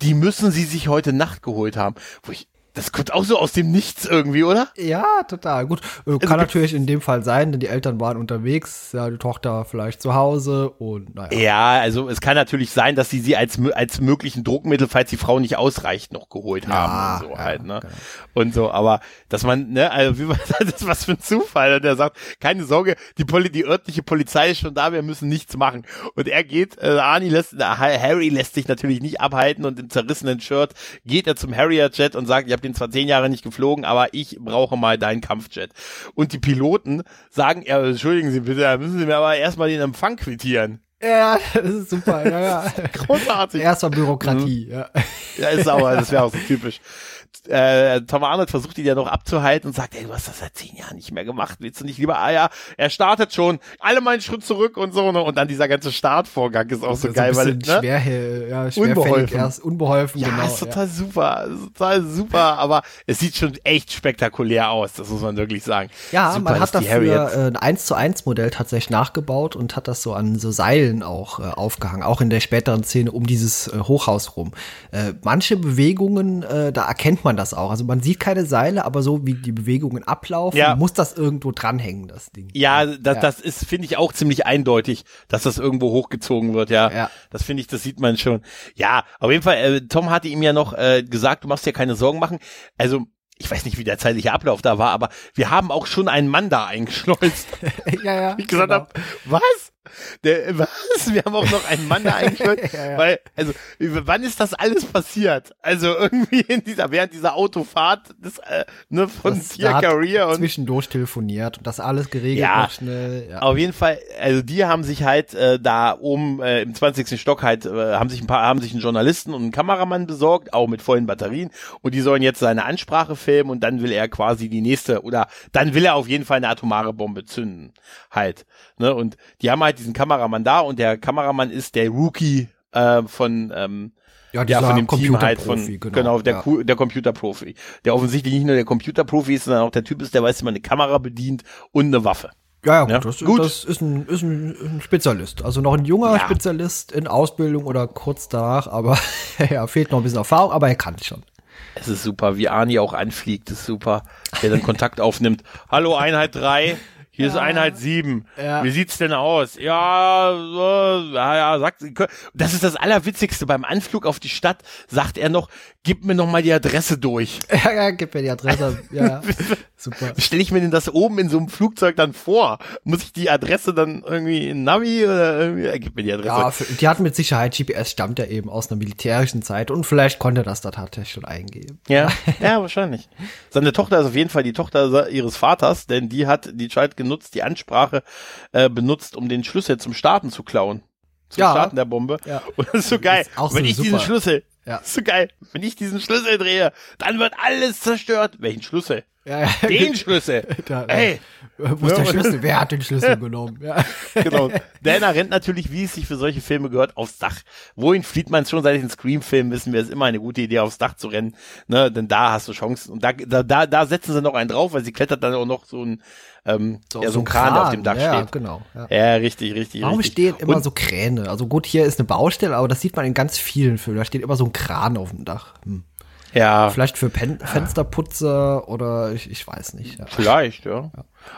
Die müssen sie sich heute Nacht geholt haben. Wo ich, das kommt auch so aus dem Nichts irgendwie, oder? Ja, total. Gut. Äh, Kann gibt's- natürlich in dem Fall sein, denn die Eltern waren unterwegs, ja, die Tochter vielleicht zu Hause und naja. Ja, also es kann natürlich sein, dass sie sie als, als möglichen Druckmittel, falls die Frau nicht ausreicht, noch geholt haben und so ja, halt, ne? genau. Und so, aber dass man, ne, also wie war das ist was für ein Zufall. Und er sagt, keine Sorge, die, Poli die örtliche Polizei ist schon da, wir müssen nichts machen. Und er geht, äh, Arnie lässt, Harry lässt sich natürlich nicht abhalten und im zerrissenen Shirt geht er zum Harrier-Jet und sagt, ich habe den zwar zehn Jahre nicht geflogen, aber ich brauche mal deinen Kampfjet. Und die Piloten sagen, ja, entschuldigen Sie bitte, da müssen Sie mir aber erstmal den Empfang quittieren. Ja, das ist super. Ja, ja. Großartig. Erstmal Bürokratie. Mhm. Ja. Ja, ist sauer, das wäre auch so typisch. Äh, Tom Arnold versucht ihn ja noch abzuhalten und sagt, ey, du hast das seit zehn Jahren nicht mehr gemacht, willst du nicht lieber, ah ja, er startet schon, alle mal einen Schritt zurück und so, ne? und dann dieser ganze Startvorgang ist auch so ein geil, weil, bisschen ne? schwer, ja, Unbeholfen. erst, unbeholfen, Ja, genau. ist total super, ist total super, aber es sieht schon echt spektakulär aus, das muss man wirklich sagen. Ja, super, man hat dafür äh, ein 1 zu 1 Modell tatsächlich nachgebaut und hat das so an so Seilen auch äh, aufgehangen, auch in der späteren Szene um dieses äh, Hochhaus rum. Äh, manche Bewegungen, äh, da erkennt man das auch. Also man sieht keine Seile, aber so wie die Bewegungen ablaufen, Ja. muss das irgendwo dranhängen, das Ding. Ja, das, Ja. das ist, finde ich, auch ziemlich eindeutig, dass das irgendwo hochgezogen wird, ja. Ja. Das finde ich, das sieht man schon. Ja, auf jeden Fall, äh, Tom hatte ihm ja noch äh, gesagt, du machst dir keine Sorgen machen. Also, ich weiß nicht, wie der zeitliche Ablauf da war, aber wir haben auch schon einen Mann da eingeschleust. ja, ja. ich gesagt genau. habe, was? Der, was? Wir haben auch noch einen Mann da eingeschleust? Ja, ja. Weil, also, wann ist das alles passiert? Also irgendwie in dieser, während dieser Autofahrt des, äh, ne, von Das- Career und zwischendurch telefoniert und das alles geregelt Ja. schnell. Ja. Auf jeden Fall, also die haben sich halt äh, da oben äh, im 20. Stock halt, äh, haben sich ein paar, haben sich einen Journalisten und einen Kameramann besorgt, auch mit vollen Batterien. Und die sollen jetzt seine Ansprache filmen und dann will er quasi die nächste, oder dann will er auf jeden Fall eine atomare Bombe zünden. Halt. Ne? Und die haben halt diesen Kameramann da und der Kameramann ist der Rookie äh, von ähm, Ja, ja, von dem Team halt von, Computerprofi, genau, genau, der, ja. Der Computerprofi. Der offensichtlich nicht nur der Computerprofi ist, sondern auch der Typ ist, der weiß, wie man eine Kamera bedient und eine Waffe. Ja, ja, gut, Ja, das, gut. das ist, ein, ist ein, ein Spezialist. Also noch ein junger Ja. Spezialist in Ausbildung oder kurz danach, aber ja, fehlt noch ein bisschen Erfahrung, aber er kann es schon. Es ist super, wie Arnie auch anfliegt, ist super. Der dann Kontakt aufnimmt. Hallo Einheit 3, hier ist Einheit 7. Ja. Wie sieht's denn aus? Ja, so, ja, ja, sagt, das ist das Allerwitzigste. Beim Anflug auf die Stadt sagt er noch, gib mir noch mal die Adresse durch. Ja, ja, gib mir die Adresse. Ja, super. Wie stelle ich mir denn das oben in so einem Flugzeug dann vor? Muss ich die Adresse dann irgendwie in Navi oder irgendwie? Ja, gib mir die Adresse. Ja, für, die hatten mit Sicherheit, GPS stammt ja eben aus einer militärischen Zeit und vielleicht konnte er das da tatsächlich schon eingeben. Ja, ja, wahrscheinlich. Seine Tochter ist auf jeden Fall die Tochter ihres Vaters, denn die hat die Zeit genutzt, die Ansprache äh, benutzt, um den Schlüssel zum Starten zu klauen. Zum Ja. Starten der Bombe. Ja. Und das ist so geil. ist auch Wenn so ich super. diesen Schlüssel, Ja. ist so geil. Wenn ich diesen Schlüssel drehe, dann wird alles zerstört. Welchen Schlüssel? Ja, ja. Den Schlüssel. Da, Ey, Wo ist der. Schlüssel? Wer hat den Schlüssel genommen? Ja. genau. Dana rennt natürlich, wie es sich für solche Filme gehört, aufs Dach. Wohin flieht man schon seit den Scream-Filmen, wissen wir, es ist immer eine gute Idee, aufs Dach zu rennen. Ne? Denn da hast du Chancen. Und da, da, da, setzen sie noch einen drauf, weil sie klettert dann auch noch so ein, ähm, ja, so ein Kran, der auf dem Dach ja, steht. genau. Ja. Ja, richtig, richtig, Warum richtig. stehen immer Und- so Kräne? Also gut, hier ist eine Baustelle, aber das sieht man in ganz vielen Filmen. Da steht immer so ein Kran auf dem Dach. Hm. Ja, Vielleicht für Pen Fensterputzer oder ich, ich weiß nicht. Ja. vielleicht, ja.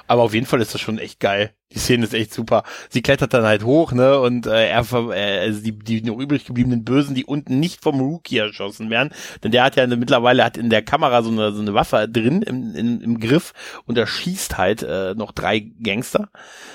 Aber auf jeden Fall ist das schon echt geil. Die Szene ist echt super. Sie klettert dann halt hoch, ne, und äh, er, äh, also die, die noch übrig gebliebenen Bösen, die unten nicht vom Rookie erschossen werden, denn der hat ja eine, mittlerweile hat in der Kamera so eine, so eine Waffe drin im, im, im Griff und er schießt halt äh, noch drei Gangster,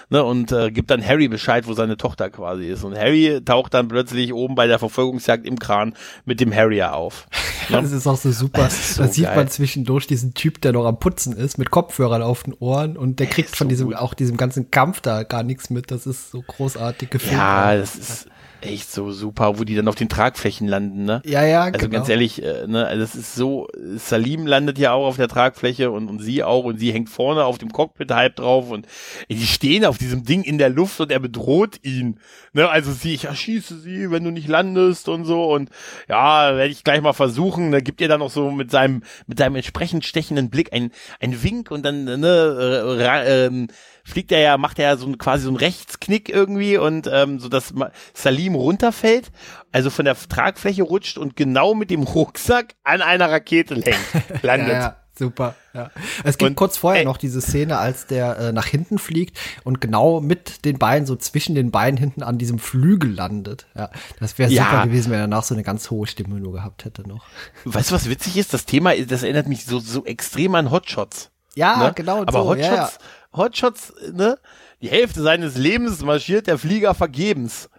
ne, und äh, gibt dann Harry Bescheid, wo seine Tochter quasi ist. Und Harry taucht dann plötzlich oben bei der Verfolgungsjagd im Kran mit dem Harrier auf. Das ist auch so super. Das so da sieht geil. man zwischendurch diesen Typ, der noch am Putzen ist, mit Kopfhörern auf den Ohren und der kriegt von so diesem, gut. auch diesem ganzen Kampf da gar nichts mit. Das ist so großartig gefilmt. Ja, das ist, echt so super, wo die dann auf den Tragflächen landen, ne? Ja, ja, Also genau. ganz ehrlich, äh, ne, also das ist so, Salim landet ja auch auf der Tragfläche und, und sie auch und sie hängt vorne auf dem Cockpit halb drauf und die stehen auf diesem Ding in der Luft und er bedroht ihn. Ne, also sie, ich erschieße sie, wenn du nicht landest und so und ja, werde ich gleich mal versuchen. Da gibt ihr dann noch so mit seinem, mit seinem entsprechend stechenden Blick ein, ein Wink und dann, ne, äh, ähm, fliegt er ja, macht er ja so ein, quasi so einen Rechtsknick irgendwie und ähm, so dass Salim runterfällt, also von der Tragfläche rutscht und genau mit dem Rucksack an einer Rakete hängt, landet. Ja, ja, super. Ja. Es gibt Und, kurz vorher ey. noch diese Szene, als der äh, nach hinten fliegt und genau mit den Beinen, so zwischen den Beinen hinten an diesem Flügel landet. Ja, das wäre Ja. super gewesen, wenn er danach so eine ganz hohe Stimme nur gehabt hätte noch. Weißt du, was witzig ist? Das Thema, das erinnert mich so, so extrem an Hotshots. Ja, ne? genau Aber so. Hotshots, ja. Hotshots, ne? Die Hälfte seines Lebens marschiert der Flieger vergebens.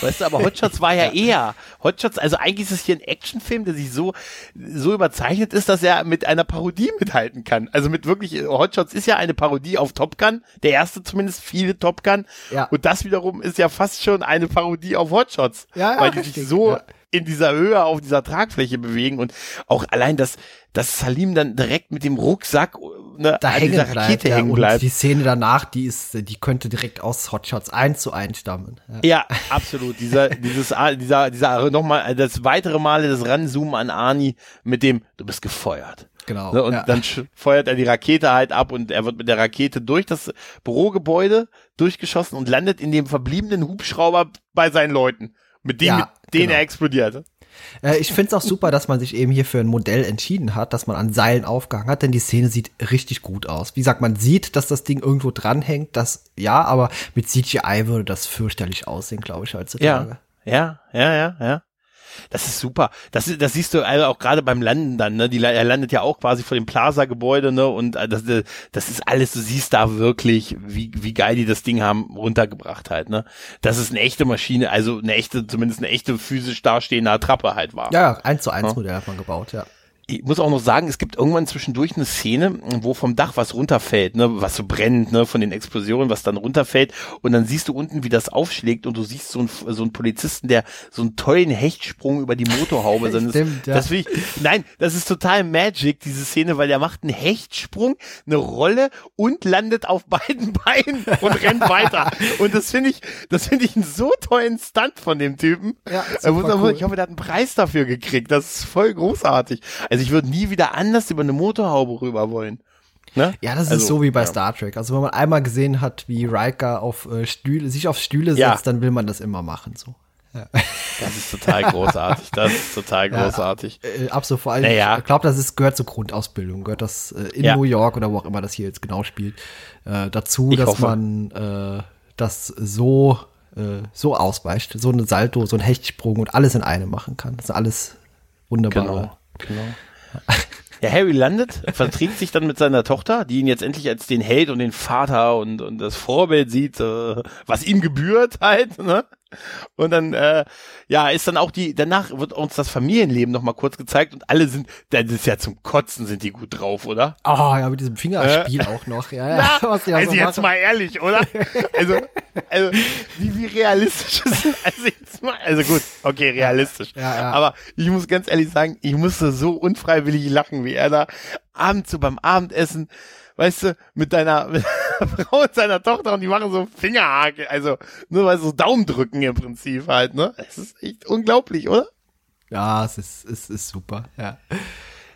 Weißt du, aber Hotshots war ja, eher. Hotshots, also eigentlich ist es hier ein Actionfilm, der sich so, so überzeichnet ist, dass er mit einer Parodie mithalten kann. Also mit wirklich, Hotshots ist ja eine Parodie auf Top Gun. Der erste zumindest, viele Top Gun. Ja. Und das wiederum ist ja fast schon eine Parodie auf Hotshots. Ja, ja, weil die richtig, sich so ja. In dieser Höhe auf dieser Tragfläche bewegen und auch allein, dass, dass Salim dann direkt mit dem Rucksack ne, da an hängen dieser bleibt. Rakete Ja, hängen und bleibt. die Szene danach, die ist, die könnte direkt aus Hotshots 1 zu 1 stammen. Ja. Ja, absolut. Dieser, dieses, A- dieser, dieser nochmal das weitere Male das Ranzoomen an Arnie mit dem, du bist gefeuert. Genau. Ne, und ja. dann feuert er die Rakete halt ab und er wird mit der Rakete durch das Bürogebäude durchgeschossen und landet in dem verbliebenen Hubschrauber bei seinen Leuten, mit dem, Ja, mit denen genau. er explodiert. Äh, ich finde es auch super, dass man sich eben hier für ein Modell entschieden hat, dass man an Seilen aufgehangen hat, denn die Szene sieht richtig gut aus. Wie gesagt, man sieht, dass das Ding irgendwo dranhängt, das ja, aber mit CGI würde das fürchterlich aussehen, glaube ich, heutzutage. Ja, ja, ja, ja, ja. Das ist super. Das, ist- das siehst du also auch gerade beim Landen dann, ne? Die, er landet ja auch quasi vor dem Plaza-Gebäude, ne? Und äh, das, äh, das ist alles, du siehst da wirklich, wie, wie geil die das Ding haben runtergebracht halt, ne? Das ist eine echte Maschine, also eine echte, zumindest eine echte physisch dastehende Attrappe halt war. Ja, ja, eins zu eins Ja. Modell hat man gebaut, ja. Ich muss auch noch sagen, es gibt irgendwann zwischendurch eine Szene, wo vom Dach was runterfällt, ne, was so brennt, ne, von den Explosionen, was dann runterfällt und dann siehst du unten, wie das aufschlägt und du siehst so einen, so einen Polizisten, der so einen tollen Hechtsprung über die Motorhaube seines, Stimmt, ja. das will ich, nein, das ist total Magic, diese Szene, weil der macht einen Hechtsprung, eine Rolle und landet auf beiden Beinen und rennt weiter und das finde ich, das finde ich einen so tollen Stunt von dem Typen. Ja, Er super cool. Ich hoffe, der hat einen Preis dafür gekriegt. Das ist voll großartig. Also ich würde nie wieder anders über eine Motorhaube rüber wollen. Ne? Ja, das Also, ist so wie bei ja. Star Trek. Also wenn man einmal gesehen hat, wie Riker auf äh, Stühle, sich auf Stühle setzt, Ja. dann will man das immer machen. So. Das ist total großartig. Das ist total großartig. Äh, ab so vor allem, Naja. ich glaube, das ist, gehört zur Grundausbildung, gehört das äh, in Ja. New York oder wo auch immer das hier jetzt genau spielt, äh, dazu, Ich dass hoffe. man äh, das so, äh, so ausweicht, so eine Salto, so ein Hechtsprung und alles in einem machen kann. Das ist alles wunderbar. Genau. genau. Ja, Harry landet, verträgt sich dann mit seiner Tochter, die ihn jetzt endlich als den Held und den Vater und, und das Vorbild sieht, äh, was ihm gebührt halt, ne? Und dann, äh, ja, ist dann auch die, danach wird uns das Familienleben nochmal kurz gezeigt und alle sind, das ist ja zum Kotzen sind die gut drauf, oder? Ah, ja, mit diesem Fingerspiel auch noch. Ja, ja, was die also so jetzt mal ehrlich, oder? Also, also wie, wie realistisch ist also jetzt mal, also gut, okay, realistisch. Ja, ja. Aber ich muss ganz ehrlich sagen, ich musste so unfreiwillig lachen, wie er da abends so beim Abendessen, weißt du, mit deiner, mit deiner Frau und seiner Tochter und die machen so Fingerhake, also nur weil so Daumen drücken im Prinzip halt, ne? Es ist echt unglaublich, oder? Ja, es ist, es ist super, ja.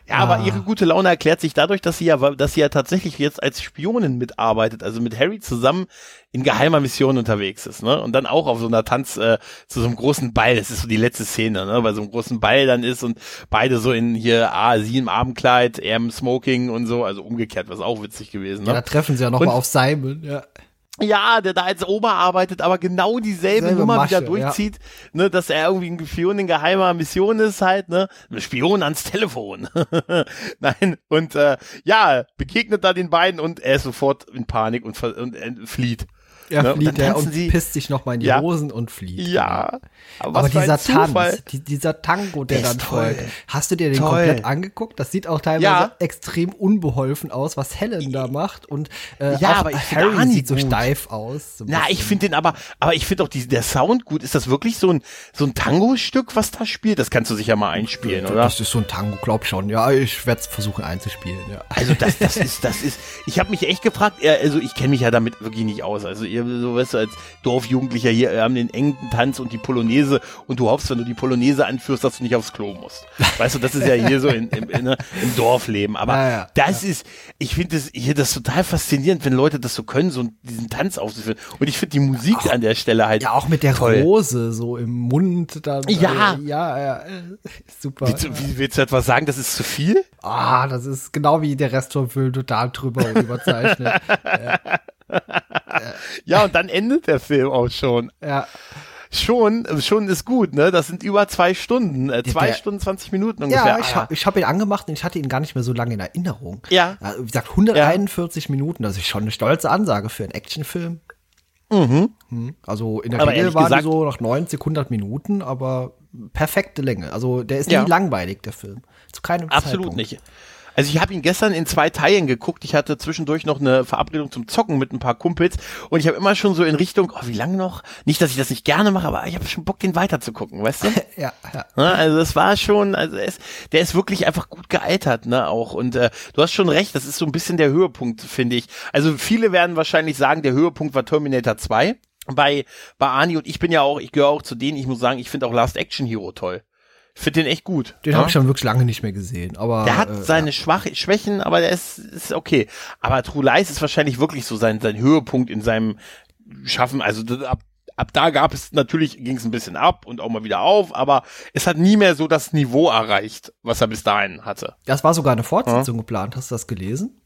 Ja, aber Ah. ihre gute Laune erklärt sich dadurch, dass sie ja, dass sie ja tatsächlich jetzt als Spionin mitarbeitet, also mit Harry zusammen in geheimer Mission unterwegs ist, ne? Und dann auch auf so einer Tanz äh, zu so einem großen Ball, das ist so die letzte Szene, ne? Bei so einem großen Ball dann ist und beide so in hier, ah, sie im Abendkleid, er im Smoking und so, also umgekehrt, was auch witzig gewesen, Ja, da ne? treffen sie ja noch mal Und- auf Simon, ja. Ja, der da als Ober arbeitet, aber genau dieselbe Selbe Nummer Masche, wieder durchzieht, ne, dass er irgendwie ein Spion in geheimer Mission ist halt, ne, ein Spion ans Telefon. Nein, und äh, ja, begegnet da den beiden und er ist sofort in Panik und, ver- und äh, flieht. Er ne? flieht tanzen und sie. pisst sich nochmal in die Ja. Hosen und flieht. Ja, Aber, was für ein dieser. Tanz, die, dieser Tango, der Der dann toll. folgt, hast du dir den Toll. komplett angeguckt? Das sieht auch teilweise Ja. extrem unbeholfen aus, was Helen da macht. Und äh, Ja, aber ich finde Harry sieht so gut. steif aus. so Na, bisschen. ich finde den aber, aber ich finde auch die, der Sound gut. Ist das wirklich so ein, so ein Tango-Stück, was da spielt? Das kannst du sicher mal einspielen, oder? Das ist so ein Tango, glaub schon. Ja, ich werde es versuchen einzuspielen. Ja. Also das, das ist, das ist. Ich habe mich echt gefragt. Also ich kenne mich ja damit wirklich nicht aus. Also ihr so weißt du als Dorfjugendlicher hier wir haben den engen Tanz und die Polonaise und du hoffst, wenn du die Polonaise anführst, dass du nicht aufs Klo musst. Weißt du, das ist ja hier so in, in, in, im Dorfleben. Aber Ja, ja, das ist, ich finde das hier das total faszinierend, wenn Leute das so können, so diesen Tanz aufzuführen. Und ich finde die Musik an der Stelle halt Ja, auch mit der toll. Rose so im Mund. Dann, Ja. Äh, ja, ja, äh, super. Willst du, wie, willst du etwa sagen, das ist zu viel? Ah, das ist genau wie der Rest vom Film total drüber und überzeichnet. Ja, und dann endet der Film auch schon. ja. Schon, schon ist gut, ne? Das sind über zwei Stunden, äh, zwei Der- Stunden, 20 Minuten ungefähr. Ja, ich habe ich hab ihn angemacht und ich hatte ihn gar nicht mehr so lange in Erinnerung. Ja. Wie gesagt, 141 Minuten, das ist schon eine stolze Ansage für einen Actionfilm. Mhm. Also in der Aber Regel waren gesagt- die so nach 90, 100 Minuten, aber perfekte Länge. Also der ist Ja. nie langweilig, der Film. Zu keinem Absolut Zeitpunkt. nicht. Also ich habe ihn gestern in zwei Teilen geguckt. Ich hatte zwischendurch noch eine Verabredung zum Zocken mit ein paar Kumpels und ich habe immer schon so in Richtung, oh, wie lang noch? Nicht, dass ich das nicht gerne mache, aber ich habe schon Bock, den weiter zu gucken, weißt du? Ja, ja. Ne, Also das war schon, also es, der ist wirklich einfach gut gealtert, ne, auch. Und äh, du hast schon recht, das ist so ein bisschen der Höhepunkt, finde ich. Also viele werden wahrscheinlich sagen, der Höhepunkt war Terminator 2. Bei, bei Ani und ich bin ja auch, ich gehöre auch zu denen, ich muss sagen, ich finde auch Last Action Hero toll. Ich finde den echt gut. Den ne? habe ich schon wirklich lange nicht mehr gesehen. Aber Der hat äh, seine Schwach Schwächen, aber der ist, ist okay. Aber True Lies ist wahrscheinlich wirklich so sein, sein Höhepunkt in seinem Schaffen. Also ab, ab da gab es natürlich, ging es ein bisschen ab und auch mal wieder auf, aber es hat nie mehr so das Niveau erreicht, was er bis dahin hatte. das war sogar eine Fortsetzung geplant. Hast du das gelesen?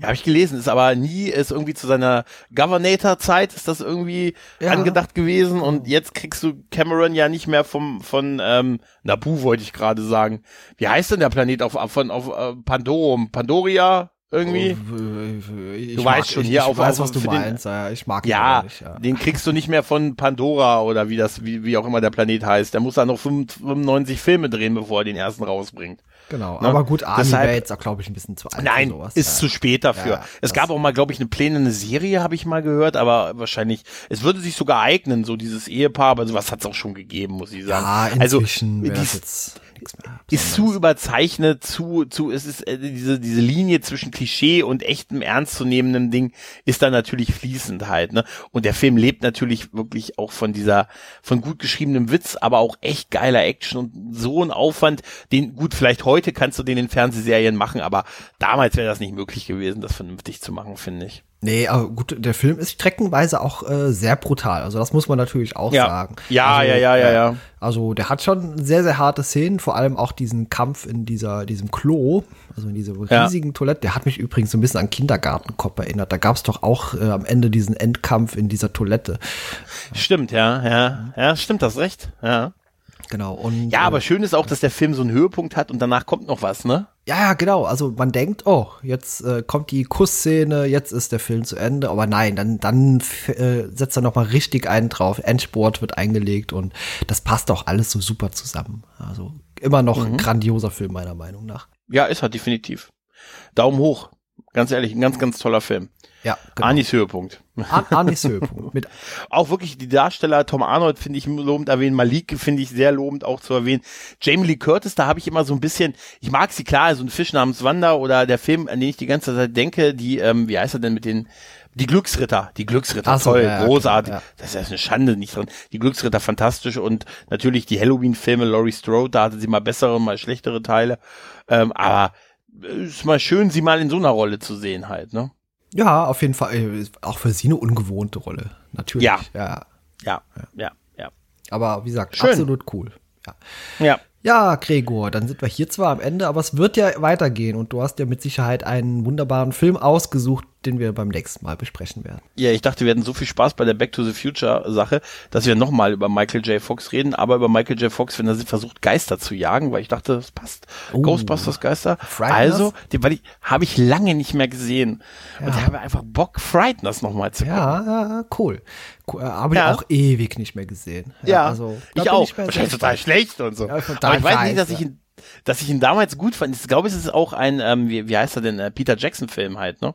Ja, habe ich gelesen, ist aber nie, ist irgendwie zu seiner Governator-Zeit ist das irgendwie Ja. angedacht gewesen und jetzt kriegst du Cameron ja nicht mehr vom von ähm, Nabu wollte ich gerade sagen. Wie heißt denn der Planet auf von auf äh, Pandorum? Pandoria irgendwie? Oh, Ich Du mag- weißt schon, ich, hier ich auf- weiß, auf- was du für den- meinst. ja, ich mag Ja, nicht. Ja. den kriegst du nicht mehr von Pandora oder wie das, wie, wie auch immer der Planet heißt. Der muss da noch 95 Filme drehen, bevor er den ersten rausbringt. Genau. Ne? Aber gut, Arnie wäre jetzt, glaube ich, ein bisschen zu alt Nein, sowas. ist ja. zu spät dafür. Ja, es gab auch mal, glaube ich, eine Pläne, eine Serie, habe ich mal gehört, aber wahrscheinlich, es würde sich sogar eignen, so dieses Ehepaar, aber sowas hat es auch schon gegeben, muss ich sagen. Ja, also, inzwischen wäre die das jetzt ist zu überzeichnet, zu, zu, es ist äh, diese, diese Linie zwischen Klischee und echtem ernstzunehmendem Ding ist da natürlich fließend halt, ne? Und der Film lebt natürlich wirklich auch von dieser, von gut geschriebenem Witz, aber auch echt geiler Action und so ein Aufwand, den, gut, vielleicht heute kannst du den in Fernsehserien machen, aber damals wäre das nicht möglich gewesen, das vernünftig zu machen, finde ich. Nee, aber gut, der Film ist streckenweise auch äh, sehr brutal. Also das muss man natürlich auch Ja. sagen. Ja, also, ja, ja, ja, ja. Also der hat schon sehr, sehr harte Szenen, vor allem auch diesen Kampf in dieser, diesem Klo, also in dieser Ja. riesigen Toilette. Der hat mich übrigens so ein bisschen an Kindergartenkopf erinnert. Da gab es doch auch äh, am Ende diesen Endkampf in dieser Toilette. Stimmt, ja, ja, ja, stimmt, das recht, ja. Genau. Und, Ja, aber äh, schön ist auch, dass der Film so einen Höhepunkt hat und danach kommt noch was, ne? Ja, ja, genau. Also man denkt, oh, jetzt äh, kommt die Kussszene, jetzt ist der Film zu Ende. Aber nein, dann, dann äh, setzt er noch mal richtig einen drauf. Endsport wird eingelegt und das passt auch alles so super zusammen. Also immer noch Mhm. ein grandioser Film meiner Meinung nach. Ja, ist er definitiv. Daumen hoch. Ganz ehrlich, ein ganz, ganz toller Film. Ja, genau. Anis Höhepunkt. Ar Arnis Höhepunkt. Mit, Auch wirklich die Darsteller, Tom Arnold finde ich lobend erwähnen, Malik finde ich sehr lobend auch zu erwähnen. Jamie Lee Curtis, da habe ich immer so ein bisschen, ich mag sie klar, so ein Fisch namens Wanda oder der Film, an den ich die ganze Zeit denke, die, ähm, wie heißt er denn mit den, die Glücksritter, die Glücksritter, so, toll, ja, großartig. klar, ja. Das ist eine Schande nicht drin. Die Glücksritter fantastisch und natürlich die Halloween-Filme, Laurie Strode, da hatte sie mal bessere, mal schlechtere Teile. Ähm, aber äh, ist mal schön, sie mal in so einer Rolle zu sehen halt, ne? Ja, auf jeden Fall. äh, Auch für sie eine ungewohnte Rolle. Natürlich. Ja. ja. Ja, ja, ja. Aber wie gesagt, Schön. absolut cool. Ja. Ja. Ja, Gregor, dann sind wir hier zwar am Ende, aber es wird ja weitergehen und du hast ja mit Sicherheit einen wunderbaren Film ausgesucht, den wir beim nächsten Mal besprechen werden. Ja, ich dachte, wir hatten so viel Spaß bei der Back to the Future Sache, dass wir nochmal über Michael J. Fox reden, aber über Michael J. Fox, wenn er versucht, Geister zu jagen, weil ich dachte, das passt. Oh. Ghostbusters Geister. Frighteners? Also, die, weil ich, habe ich lange nicht mehr gesehen. Und Ja. ich habe einfach Bock, Frighteners nochmal zu gucken. Ja, ja, cool. cool. Habe Ja. ich auch ewig nicht mehr gesehen. Ja, also, da ich auch. Wahrscheinlich total schlecht und so. Ja, Aber ich weiß nicht, dass ich ja. ihn, dass ich ihn damals gut fand. Ich glaube, es ist auch ein, ähm, wie, wie heißt er denn, äh, Peter Jackson Film halt, ne?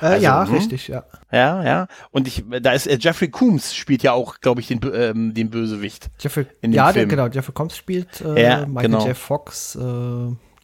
Äh, Also, ja, hm? richtig, ja. Ja, ja. Und ich, da ist äh, Jeffrey Coombs spielt ja auch, glaube ich, den, ähm, den Bösewicht. Jeffrey, In dem ja, der, Film. genau, Jeffrey Combs spielt äh, Ja, Michael genau. J. Fox, äh,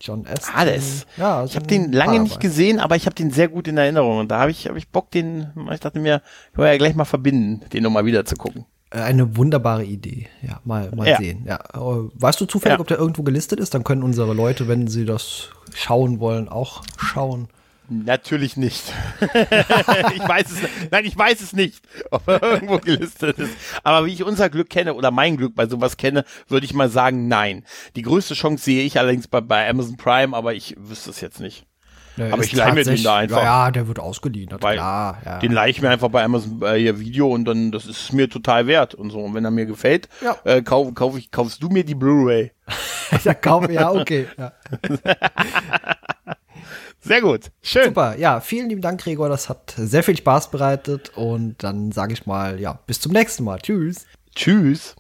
John Aston. Ah, der ist- ja, Ich habe den lange nicht gesehen, aber ich habe den sehr gut in Erinnerung. Und da habe ich, hab ich Bock, den, ich dachte mir, können wir ja gleich mal verbinden, den nochmal wieder zu gucken. Äh, Eine wunderbare Idee. Ja, mal, mal Ja. sehen. Ja. Äh, Weißt du zufällig, Ja. ob der irgendwo gelistet ist? Dann können unsere Leute, wenn sie das schauen wollen, auch schauen. Natürlich nicht. ich weiß es, nein, ich weiß es nicht, ob er irgendwo gelistet ist. Aber wie ich unser Glück kenne oder mein Glück bei sowas kenne, würde ich mal sagen, nein. Die größte Chance sehe ich allerdings bei, bei Amazon Prime, aber ich wüsste es jetzt nicht. Der Aber ich leih mir den da einfach. Ja, der wird ausgeliehen. Weil klar, ja. Den leihe ich mir einfach bei Amazon äh, hier Video und dann, das ist mir total wert und so. Und wenn er mir gefällt, Ja. äh, kauf, kauf ich, kaufst du mir die Blu-ray. ja, kaum, ja, okay. Ja. Sehr gut. Schön. Super, ja, vielen lieben Dank, Gregor. Das hat sehr viel Spaß bereitet. Und dann sage ich mal, ja, bis zum nächsten Mal. Tschüss. Tschüss.